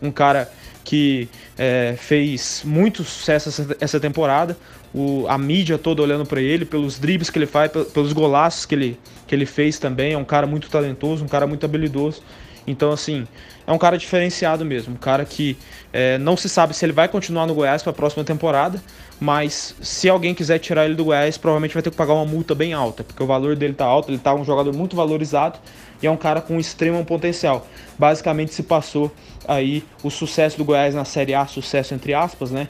Speaker 11: Um cara que é, fez muito sucesso essa, essa temporada. O, a mídia toda olhando para ele, pelos dribles que ele faz, pelos golaços que ele, que ele fez também. É um cara muito talentoso, um cara muito habilidoso. Então, assim, é um cara diferenciado mesmo. Um cara que é, não se sabe se ele vai continuar no Goiás para a próxima temporada, mas se alguém quiser tirar ele do Goiás, provavelmente vai ter que pagar uma multa bem alta, porque o valor dele tá alto, ele tá um jogador muito valorizado e é um cara com extremo potencial. Basicamente se passou aí o sucesso do Goiás na Série A, sucesso entre aspas, né?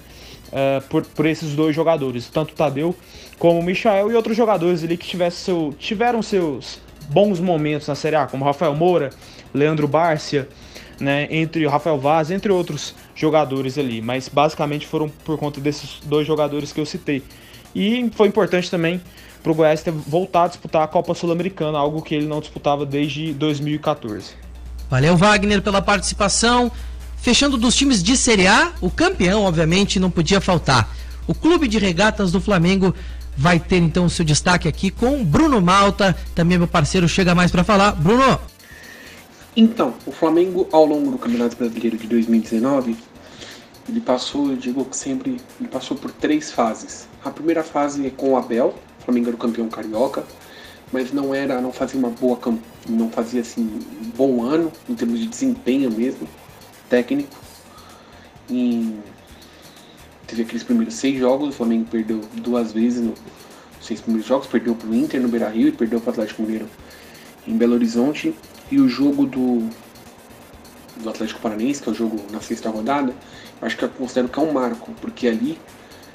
Speaker 11: Uh, por, por esses dois jogadores, tanto o Tadeu como o Michael e outros jogadores ali que seu, tiveram seus bons momentos na Série A, como Rafael Moura, Leandro Bárcia, né, entre o Rafael Vaz, entre outros jogadores ali, mas basicamente foram por conta desses dois jogadores que eu citei. E foi importante também para o Goiás ter voltado a disputar a Copa Sul-Americana, algo que ele não disputava desde 2014.
Speaker 1: Valeu, Wagner, pela participação. Fechando dos times de Série A, o campeão, obviamente, não podia faltar. O Clube de Regatas do Flamengo vai ter então o seu destaque aqui com Bruno Malta, também meu parceiro chega mais para falar. Bruno,
Speaker 12: então, o Flamengo ao longo do Campeonato Brasileiro de 2019, ele passou, eu digo que sempre, ele passou por três fases. A primeira fase é com o Abel, o Flamengo era o campeão carioca, mas não era, não fazia uma boa, não fazia assim um bom ano em termos de desempenho mesmo, técnico. E teve aqueles primeiros seis jogos, o Flamengo perdeu duas vezes nos seis primeiros jogos, perdeu para o Inter no Beira-Rio e perdeu para o Atlético Mineiro em Belo Horizonte e o jogo do, do Atlético Paranaense, que é o jogo na sexta rodada, eu acho que eu considero que é um marco, porque ali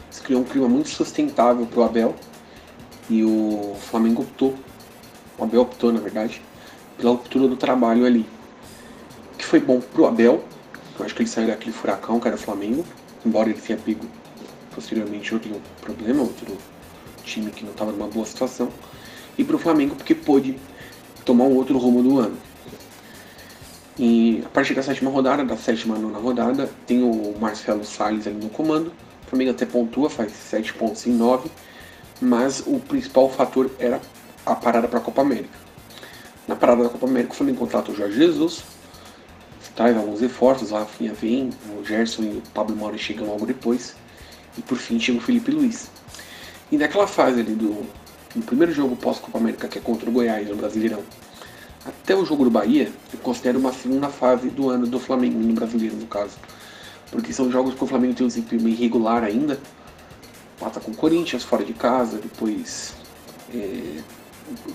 Speaker 12: se criou um clima muito sustentável para o Abel e o Flamengo optou, o Abel optou na verdade, pela ruptura do trabalho ali. Que foi bom para o Abel, eu acho que ele saiu daquele furacão que era o Flamengo, embora ele tenha pego posteriormente outro problema, outro time que não estava numa boa situação, e para o Flamengo porque pôde tomar um outro rumo do ano. E a partir da sétima rodada, da sétima a nona rodada, tem o Marcelo Salles ali no comando. O Flamengo até pontua, faz 7 pontos em 9, mas o principal fator era a parada para a Copa América. Na parada da Copa América, o Flamengo contrata o Jorge Jesus, traz alguns reforços, a Rafinha vem, o Gerson e o Pablo Mauro chegam logo depois, e por fim chega o Felipe Luiz. E naquela fase ali do no primeiro jogo pós-Copa América, que é contra o Goiás no Brasileirão, até o jogo do Bahia, eu considero uma segunda fase do ano do Flamengo, no brasileiro no caso. Porque são jogos que o Flamengo tem um desempenho irregular ainda. Pata com o Corinthians fora de casa, depois é,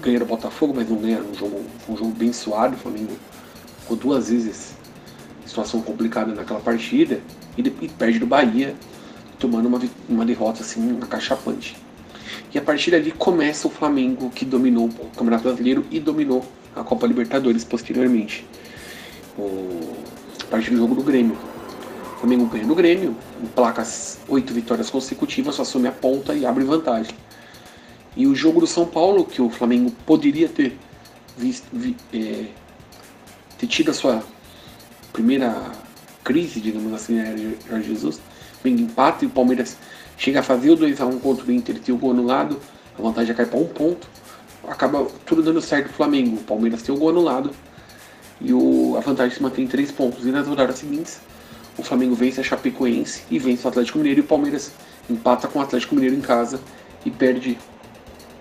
Speaker 12: ganha o Botafogo, mas não ganha um jogo, um jogo bem suado. O Flamengo ficou duas vezes situação complicada naquela partida e, e perde do Bahia, tomando uma, uma derrota assim, acachapante. E a partir dali começa o Flamengo que dominou o Campeonato Brasileiro e dominou a Copa Libertadores posteriormente. O, a partir do jogo do Grêmio. O Flamengo ganha no Grêmio, emplaca oito vitórias consecutivas, assume a ponta e abre vantagem. E o jogo do São Paulo, que o Flamengo poderia ter visto, vi, é, ter tido a sua primeira crise, digamos assim, né, Jorge Jesus, o Flamengo empata e o Palmeiras chega a fazer o 2x1 contra o Inter, tem o gol anulado, a vantagem já cai para um ponto acaba tudo dando certo pro Flamengo. O Palmeiras tem o gol anulado e o, a vantagem se mantém em 3 pontos. E nas rodadas seguintes, o Flamengo vence a Chapecoense e vence o Atlético Mineiro e o Palmeiras empata com o Atlético Mineiro em casa e perde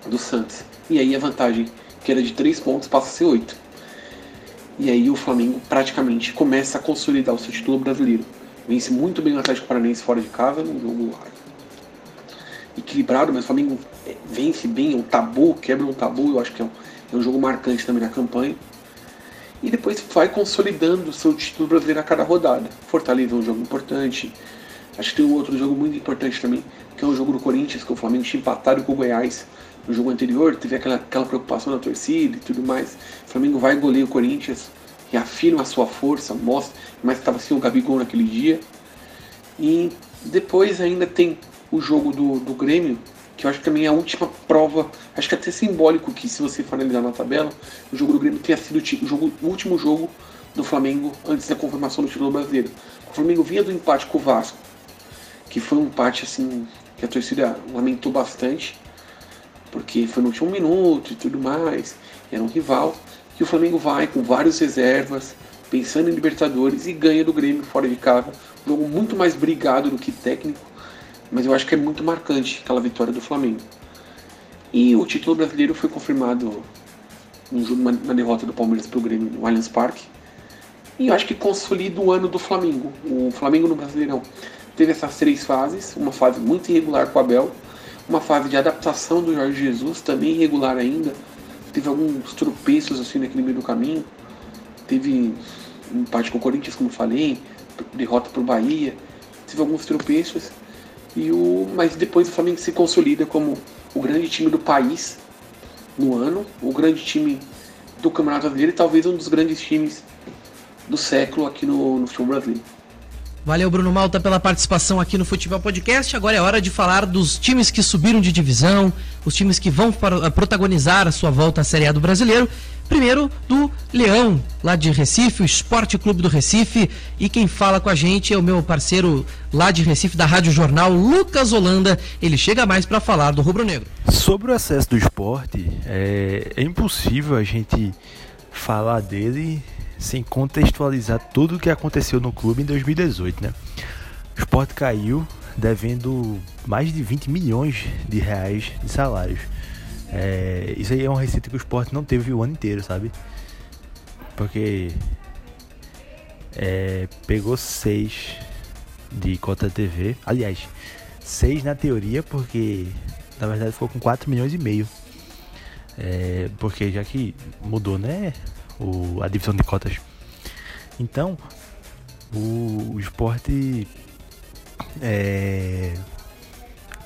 Speaker 12: do Santos. E aí a vantagem, que era de 3 pontos, passa a ser 8. E aí o Flamengo praticamente começa a consolidar o seu título brasileiro. Vence muito bem o Atlético Paranaense fora de casa, num jogo equilibrado, mas o Flamengo é, vence bem, um tabu, quebra um tabu, eu acho que é um, é um jogo marcante também na campanha. E depois vai consolidando o seu título brasileiro a cada rodada. Fortaleza é um jogo importante. Acho que tem um outro jogo muito importante também, que é o jogo do Corinthians, que o Flamengo tinha empatado com o Goiás no jogo anterior, teve aquela, aquela preocupação na torcida e tudo mais. O Flamengo vai golear o Corinthians, reafirma a sua força, mostra, mas estava sem o Gabigol naquele dia. E depois ainda tem o jogo do, do Grêmio, que eu acho que também é a última prova, acho que é até simbólico que se você for analisar na tabela, o jogo do Grêmio tenha sido o, jogo, o último jogo do Flamengo antes da confirmação do título brasileiro. O Flamengo vinha do empate com o Vasco, que foi um empate assim que a torcida lamentou bastante, porque foi no último minuto e tudo mais, era um rival, e o Flamengo vai com várias reservas, pensando em Libertadores e ganha do Grêmio fora de casa, um jogo muito mais brigado do que técnico, mas eu acho que é muito marcante aquela vitória do Flamengo. E o título brasileiro foi confirmado numa, derrota do Palmeiras para o Grêmio no Allianz Parque. E eu acho que consolida o ano do Flamengo. O Flamengo no Brasileirão teve essas três fases, uma fase muito irregular com o Abel, uma fase de adaptação do Jorge Jesus, também irregular ainda. Teve alguns tropeços assim naquele meio do caminho. Teve um empate com o Corinthians, como falei, derrota para o Bahia. Teve alguns tropeços. E o, mas depois o Flamengo se consolida como o grande time do país no ano, o grande time do Campeonato Brasileiro e talvez um dos grandes times do século aqui no, no futebol brasileiro.
Speaker 1: Valeu, Bruno Malta, pela participação aqui no Futebol Podcast. Agora é hora de falar dos times que subiram de divisão, os times que vão protagonizar a sua volta à Série A do Brasileiro. Primeiro do Leão, lá de Recife, o Esporte Clube do Recife. E quem fala com a gente é o meu parceiro lá de Recife, da Rádio Jornal, Lucas Holanda. Ele chega mais para falar do Rubro Negro.
Speaker 13: Sobre o acesso do esporte, é, é impossível a gente falar dele sem contextualizar tudo o que aconteceu no clube em 2018, né? O esporte caiu devendo mais de 20 milhões de reais de salários. É, isso aí é uma receita que o esporte não teve o ano inteiro, sabe? Porque é, pegou seis de cota TV. Aliás, seis na teoria, porque na verdade ficou com 4 milhões e meio. É, porque já que mudou, né? O, a divisão de cotas. Então, o, o esporte é,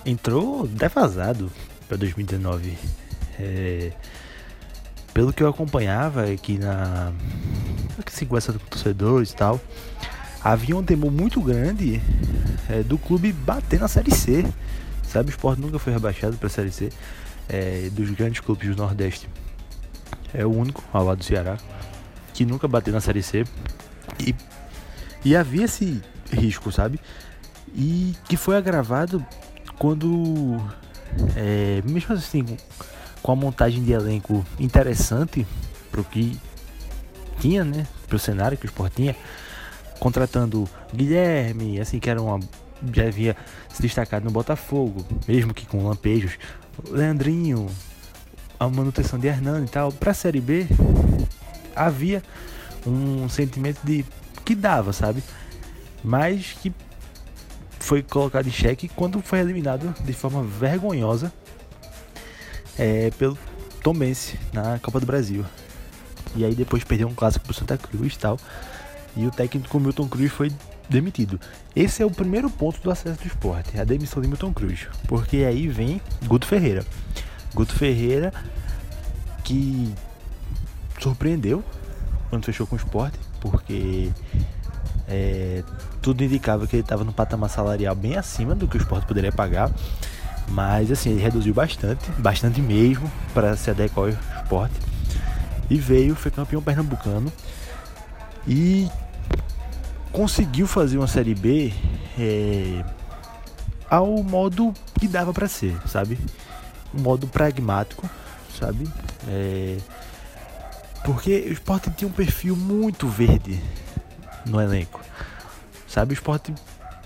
Speaker 13: entrou defasado para 2019. É, pelo que eu acompanhava aqui na que se conversa com torcedores e tal, havia um temor muito grande é, do clube bater na Série C. Sabe, o esporte nunca foi rebaixado para a Série C é, dos grandes clubes do Nordeste. É o único ao lado do Ceará que nunca bateu na Série C. E, e havia esse risco, sabe? E que foi agravado quando, é, mesmo assim, com a montagem de elenco interessante pro que tinha, né? Pro cenário que o Sport tinha, contratando Guilherme, assim, que era uma. Já havia se destacado no Botafogo, mesmo que com lampejos. Leandrinho, a manutenção de Hernando e tal. Pra Série B, havia um sentimento de que dava, sabe? Mas que foi colocado em xeque quando foi eliminado de forma vergonhosa é, pelo Tomense na Copa do Brasil. E aí depois perdeu um clássico pro Santa Cruz e tal. E o técnico Milton Cruz foi demitido. Esse é o primeiro ponto do acesso do esporte, a demissão de Milton Cruz. Porque aí vem Guto Ferreira. Guto Ferreira que surpreendeu quando fechou com o esporte, porque é, tudo indicava que ele estava no patamar salarial bem acima do que o esporte poderia pagar. Mas assim, ele reduziu bastante, bastante mesmo, para se adequar ao esporte. E veio, foi campeão pernambucano. E conseguiu fazer uma série B é, ao modo que dava para ser, sabe? Modo pragmático, sabe? É, porque o esporte tinha um perfil muito verde no elenco. Sabe, o esporte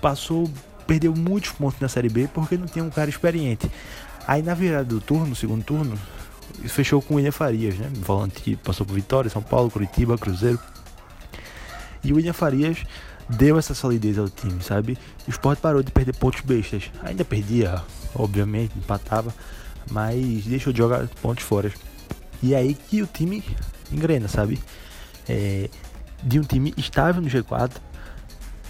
Speaker 13: passou, perdeu muitos pontos na Série B porque não tinha um cara experiente. Aí na virada do turno, segundo turno, fechou com o William Farias, né? Volante que passou por Vitória, São Paulo, Curitiba, Cruzeiro. E o William Farias deu essa solidez ao time, sabe? O esporte parou de perder pontos bestas. Ainda perdia, obviamente, empatava, mas deixou de jogar pontos fora. E é aí que o time engrena, sabe? É, de um time estável no G4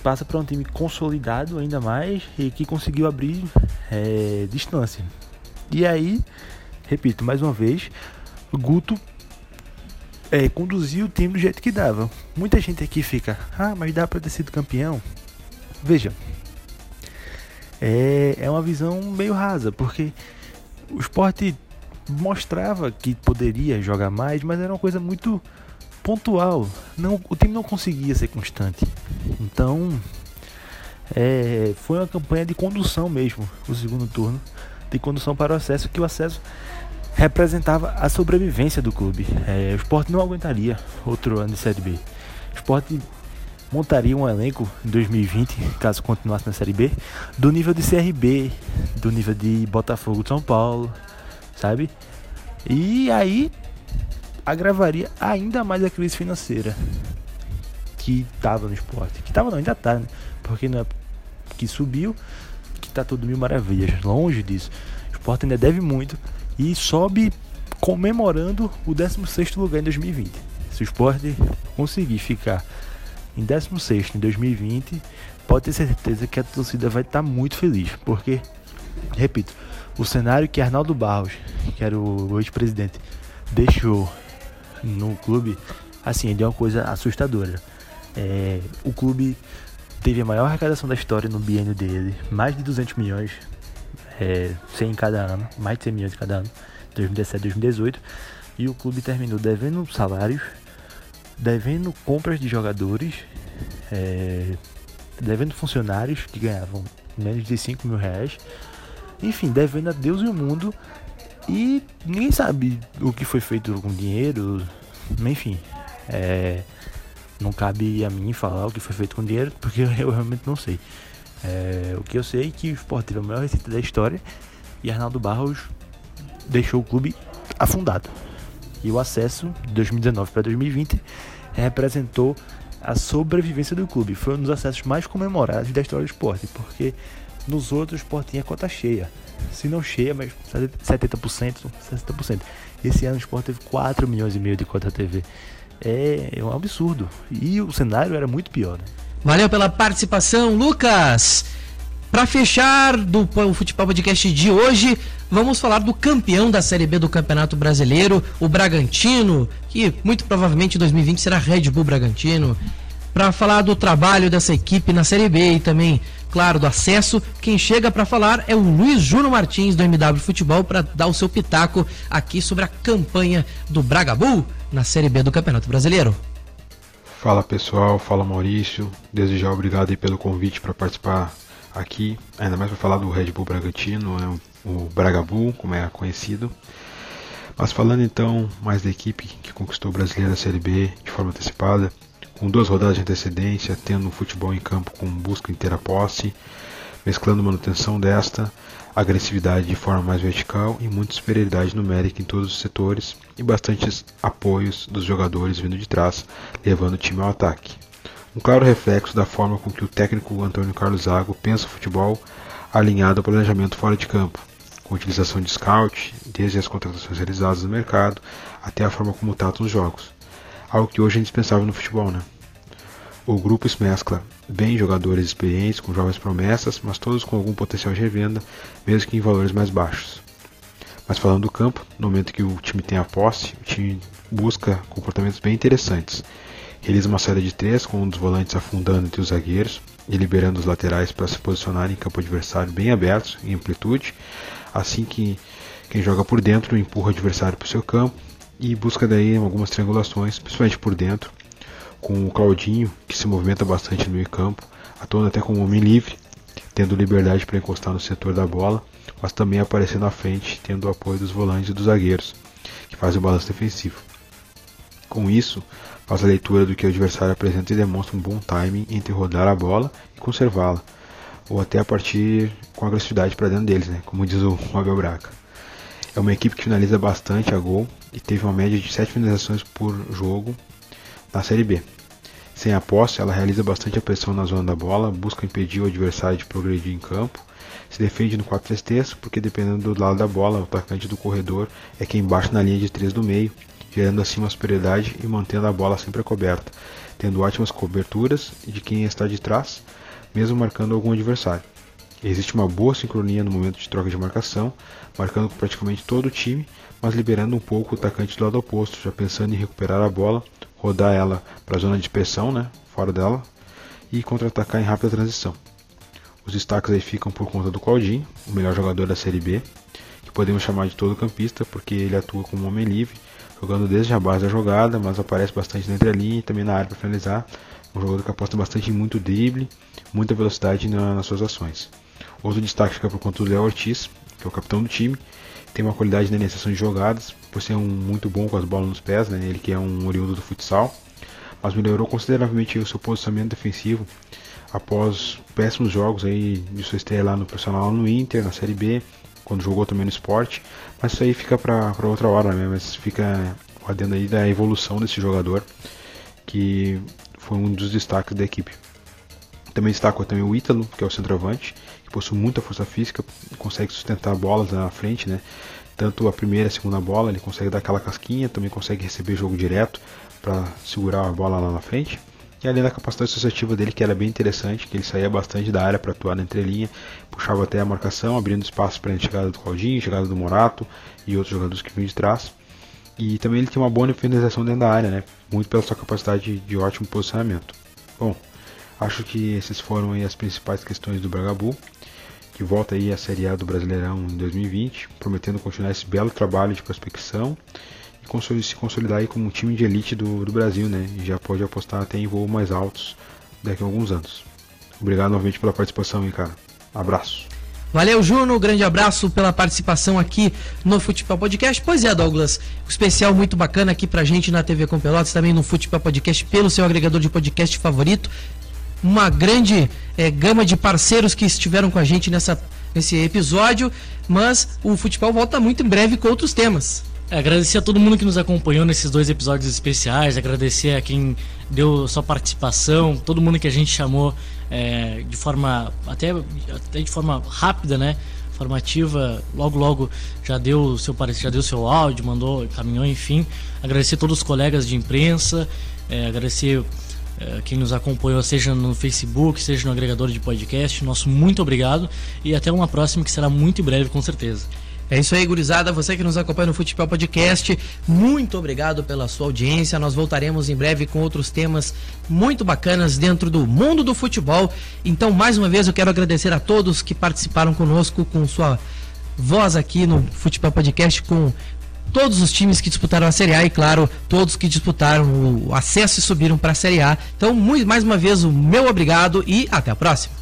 Speaker 13: passa para um time consolidado ainda mais e que conseguiu abrir é, distância. E aí, repito mais uma vez, Guto é, conduziu o time do jeito que dava. Muita gente aqui fica, ah, mas dá para ter sido campeão. Veja, é, é uma visão meio rasa, porque o esporte mostrava que poderia jogar mais, mas era uma coisa muito pontual. Não, o time não conseguia ser constante. Então, é, foi uma campanha de condução mesmo, o segundo turno, de condução para o acesso, que o acesso representava a sobrevivência do clube. É, o esporte não aguentaria outro ano de Série B. O esporte montaria um elenco em 2020, caso continuasse na Série B, do nível de CRB, do nível de Botafogo de São Paulo, sabe? E aí agravaria ainda mais a crise financeira que estava no esporte. Que estava não, ainda está, né? Porque não é que subiu, que está tudo mil maravilhas. Longe disso. O esporte ainda deve muito e sobe comemorando o 16 lugar em 2020. Se o esporte conseguir ficar em 16 em 2020, pode ter certeza que a torcida vai estar tá muito feliz. Porque, repito, o cenário que Arnaldo Barros, que era o ex-presidente, deixou no clube, assim, é uma coisa assustadora. É, o clube teve a maior arrecadação da história no biênio dele, mais de 200 milhões, é, 100 em cada ano, mais de 100 milhões cada ano, 2017 2018, e o clube terminou devendo salários, devendo compras de jogadores, é, devendo funcionários que ganhavam menos de 5 mil reais, enfim, devendo a Deus e o mundo e ninguém sabe o que foi feito com dinheiro, enfim. É, não cabe a mim falar o que foi feito com dinheiro, porque eu realmente não sei. É, o que eu sei é que o Sport teve a maior receita da história e Arnaldo Barros deixou o clube afundado. E o acesso de 2019 para 2020 representou a sobrevivência do clube. Foi um dos acessos mais comemorados da história do esporte, porque nos outros o Sport tinha cota cheia se não cheia, mas 70%, 60%. Esse ano o Sport teve 4 milhões e meio de cota TV. É, é um absurdo. E o cenário era muito pior, né?
Speaker 1: Valeu pela participação, Lucas! Para fechar do Futebol Podcast de hoje, vamos falar do campeão da Série B do Campeonato Brasileiro, o Bragantino, que muito provavelmente em 2020 será Red Bull Bragantino. para falar do trabalho dessa equipe na Série B e também, claro, do acesso. Quem chega para falar é o Luiz Júnior Martins do MW Futebol para dar o seu pitaco aqui sobre a campanha do Bragabu na Série B do Campeonato Brasileiro.
Speaker 14: Fala pessoal, fala Maurício. Desde já obrigado pelo convite para participar aqui, ainda mais para falar do Red Bull Bragantino, é o Bragabu, como é conhecido. Mas falando então mais da equipe que conquistou o Brasileiro da Série B de forma antecipada, com duas rodadas de antecedência, tendo um futebol em campo com busca inteira posse, mesclando manutenção desta, agressividade de forma mais vertical e muita superioridade numérica em todos os setores e bastantes apoios dos jogadores vindo de trás, levando o time ao ataque. Um claro reflexo da forma com que o técnico Antônio Carlos Zago pensa o futebol alinhado ao planejamento fora de campo, com utilização de scout, desde as contratações realizadas no mercado até a forma como trata os jogos. Algo que hoje é indispensável no futebol, né? O grupo se mescla bem jogadores experientes com jovens promessas, mas todos com algum potencial de revenda, mesmo que em valores mais baixos. Mas falando do campo, no momento que o time tem a posse, o time busca comportamentos bem interessantes. Realiza uma série de três, com um dos volantes afundando entre os zagueiros e liberando os laterais para se posicionar em campo adversário bem abertos, em amplitude, assim que quem joga por dentro empurra o adversário para o seu campo e busca daí algumas triangulações, principalmente por dentro, com o Claudinho, que se movimenta bastante no meio campo, atuando até como homem livre, tendo liberdade para encostar no setor da bola, mas também aparecendo à frente, tendo o apoio dos volantes e dos zagueiros, que fazem o balanço defensivo. Com isso, faz a leitura do que o adversário apresenta e demonstra um bom timing entre rodar a bola e conservá-la, ou até a partir com agressividade para dentro deles, né? como diz o Abel Braca. É uma equipe que finaliza bastante a gol e teve uma média de 7 finalizações por jogo na Série B. Sem a posse, ela realiza bastante a pressão na zona da bola, busca impedir o adversário de progredir em campo, se defende no 4-3-3, porque dependendo do lado da bola, o atacante do corredor é quem bate na linha de 3 do meio, gerando assim uma superioridade e mantendo a bola sempre coberta, tendo ótimas coberturas de quem está de trás, mesmo marcando algum adversário. Existe uma boa sincronia no momento de troca de marcação, marcando praticamente todo o time, mas liberando um pouco o atacante do lado oposto, já pensando em recuperar a bola, rodar ela para a zona de pressão, né, fora dela, e contra-atacar em rápida transição. Os destaques aí ficam por conta do Claudinho, o melhor jogador da Série B, que podemos chamar de todo campista, porque ele atua como homem livre, jogando desde a base da jogada, mas aparece bastante na entrelinha e também na área para finalizar. Um jogador que aposta bastante em muito drible, muita velocidade na, nas suas ações. Outro destaque fica por conta do Léo Ortiz, que é o capitão do time, tem uma qualidade na iniciação de jogadas, por ser um muito bom com as bolas nos pés, né? ele que é um oriundo do futsal, mas melhorou consideravelmente o seu posicionamento defensivo após péssimos jogos aí de sua estreia lá no profissional no Inter, na Série B, quando jogou também no esporte, mas isso aí fica para outra hora, né? mas fica adendo aí da evolução desse jogador, que foi um dos destaques da equipe. Também destaco também o Ítalo, que é o centroavante, que possui muita força física, consegue sustentar bolas na frente, né? Tanto a primeira e a segunda bola, ele consegue dar aquela casquinha, também consegue receber jogo direto para segurar a bola lá na frente. E além da capacidade associativa dele, que era bem interessante, que ele saía bastante da área para atuar na entrelinha, puxava até a marcação, abrindo espaço para a chegada do Claudinho, chegada do Morato e outros jogadores que vinham de trás. E também ele tem uma boa finalização dentro da área, né? Muito pela sua capacidade de ótimo posicionamento. Bom, acho que esses foram as principais questões do Bragabu que volta aí à Série A do Brasileirão em 2020, prometendo continuar esse belo trabalho de prospecção se consolidar aí como um time de elite do, do Brasil, né? E já pode apostar até em voos mais altos daqui a alguns anos. Obrigado novamente pela participação aí, cara. Abraço.
Speaker 1: Valeu, Juno. Grande abraço pela participação aqui no Futebol Podcast. Pois é, Douglas. Um especial muito bacana aqui pra gente na TV com Pelotas, também no Futebol Podcast, pelo seu agregador de podcast favorito uma grande é, gama de parceiros que estiveram com a gente nessa, nesse episódio, mas o futebol volta muito em breve com outros temas.
Speaker 2: Agradecer a todo mundo que nos acompanhou nesses dois episódios especiais, agradecer a quem deu sua participação, todo mundo que a gente chamou é, de forma até, até de forma rápida, né? Formativa, logo logo já deu seu já deu seu áudio, mandou, caminhou, enfim. Agradecer a todos os colegas de imprensa, é, agradecer é, quem nos acompanhou, seja no Facebook, seja no agregador de podcast. Nosso muito obrigado e até uma próxima que será muito breve, com certeza.
Speaker 1: É isso aí, gurizada. Você que nos acompanha no Futebol Podcast, muito obrigado pela sua audiência. Nós voltaremos em breve com outros temas muito bacanas dentro do mundo do futebol. Então, mais uma vez, eu quero agradecer a todos que participaram conosco com sua voz aqui no Futebol Podcast, com todos os times que disputaram a Série A e, claro, todos que disputaram o acesso e subiram para a Série A. Então, mais uma vez, o meu obrigado e até a próxima.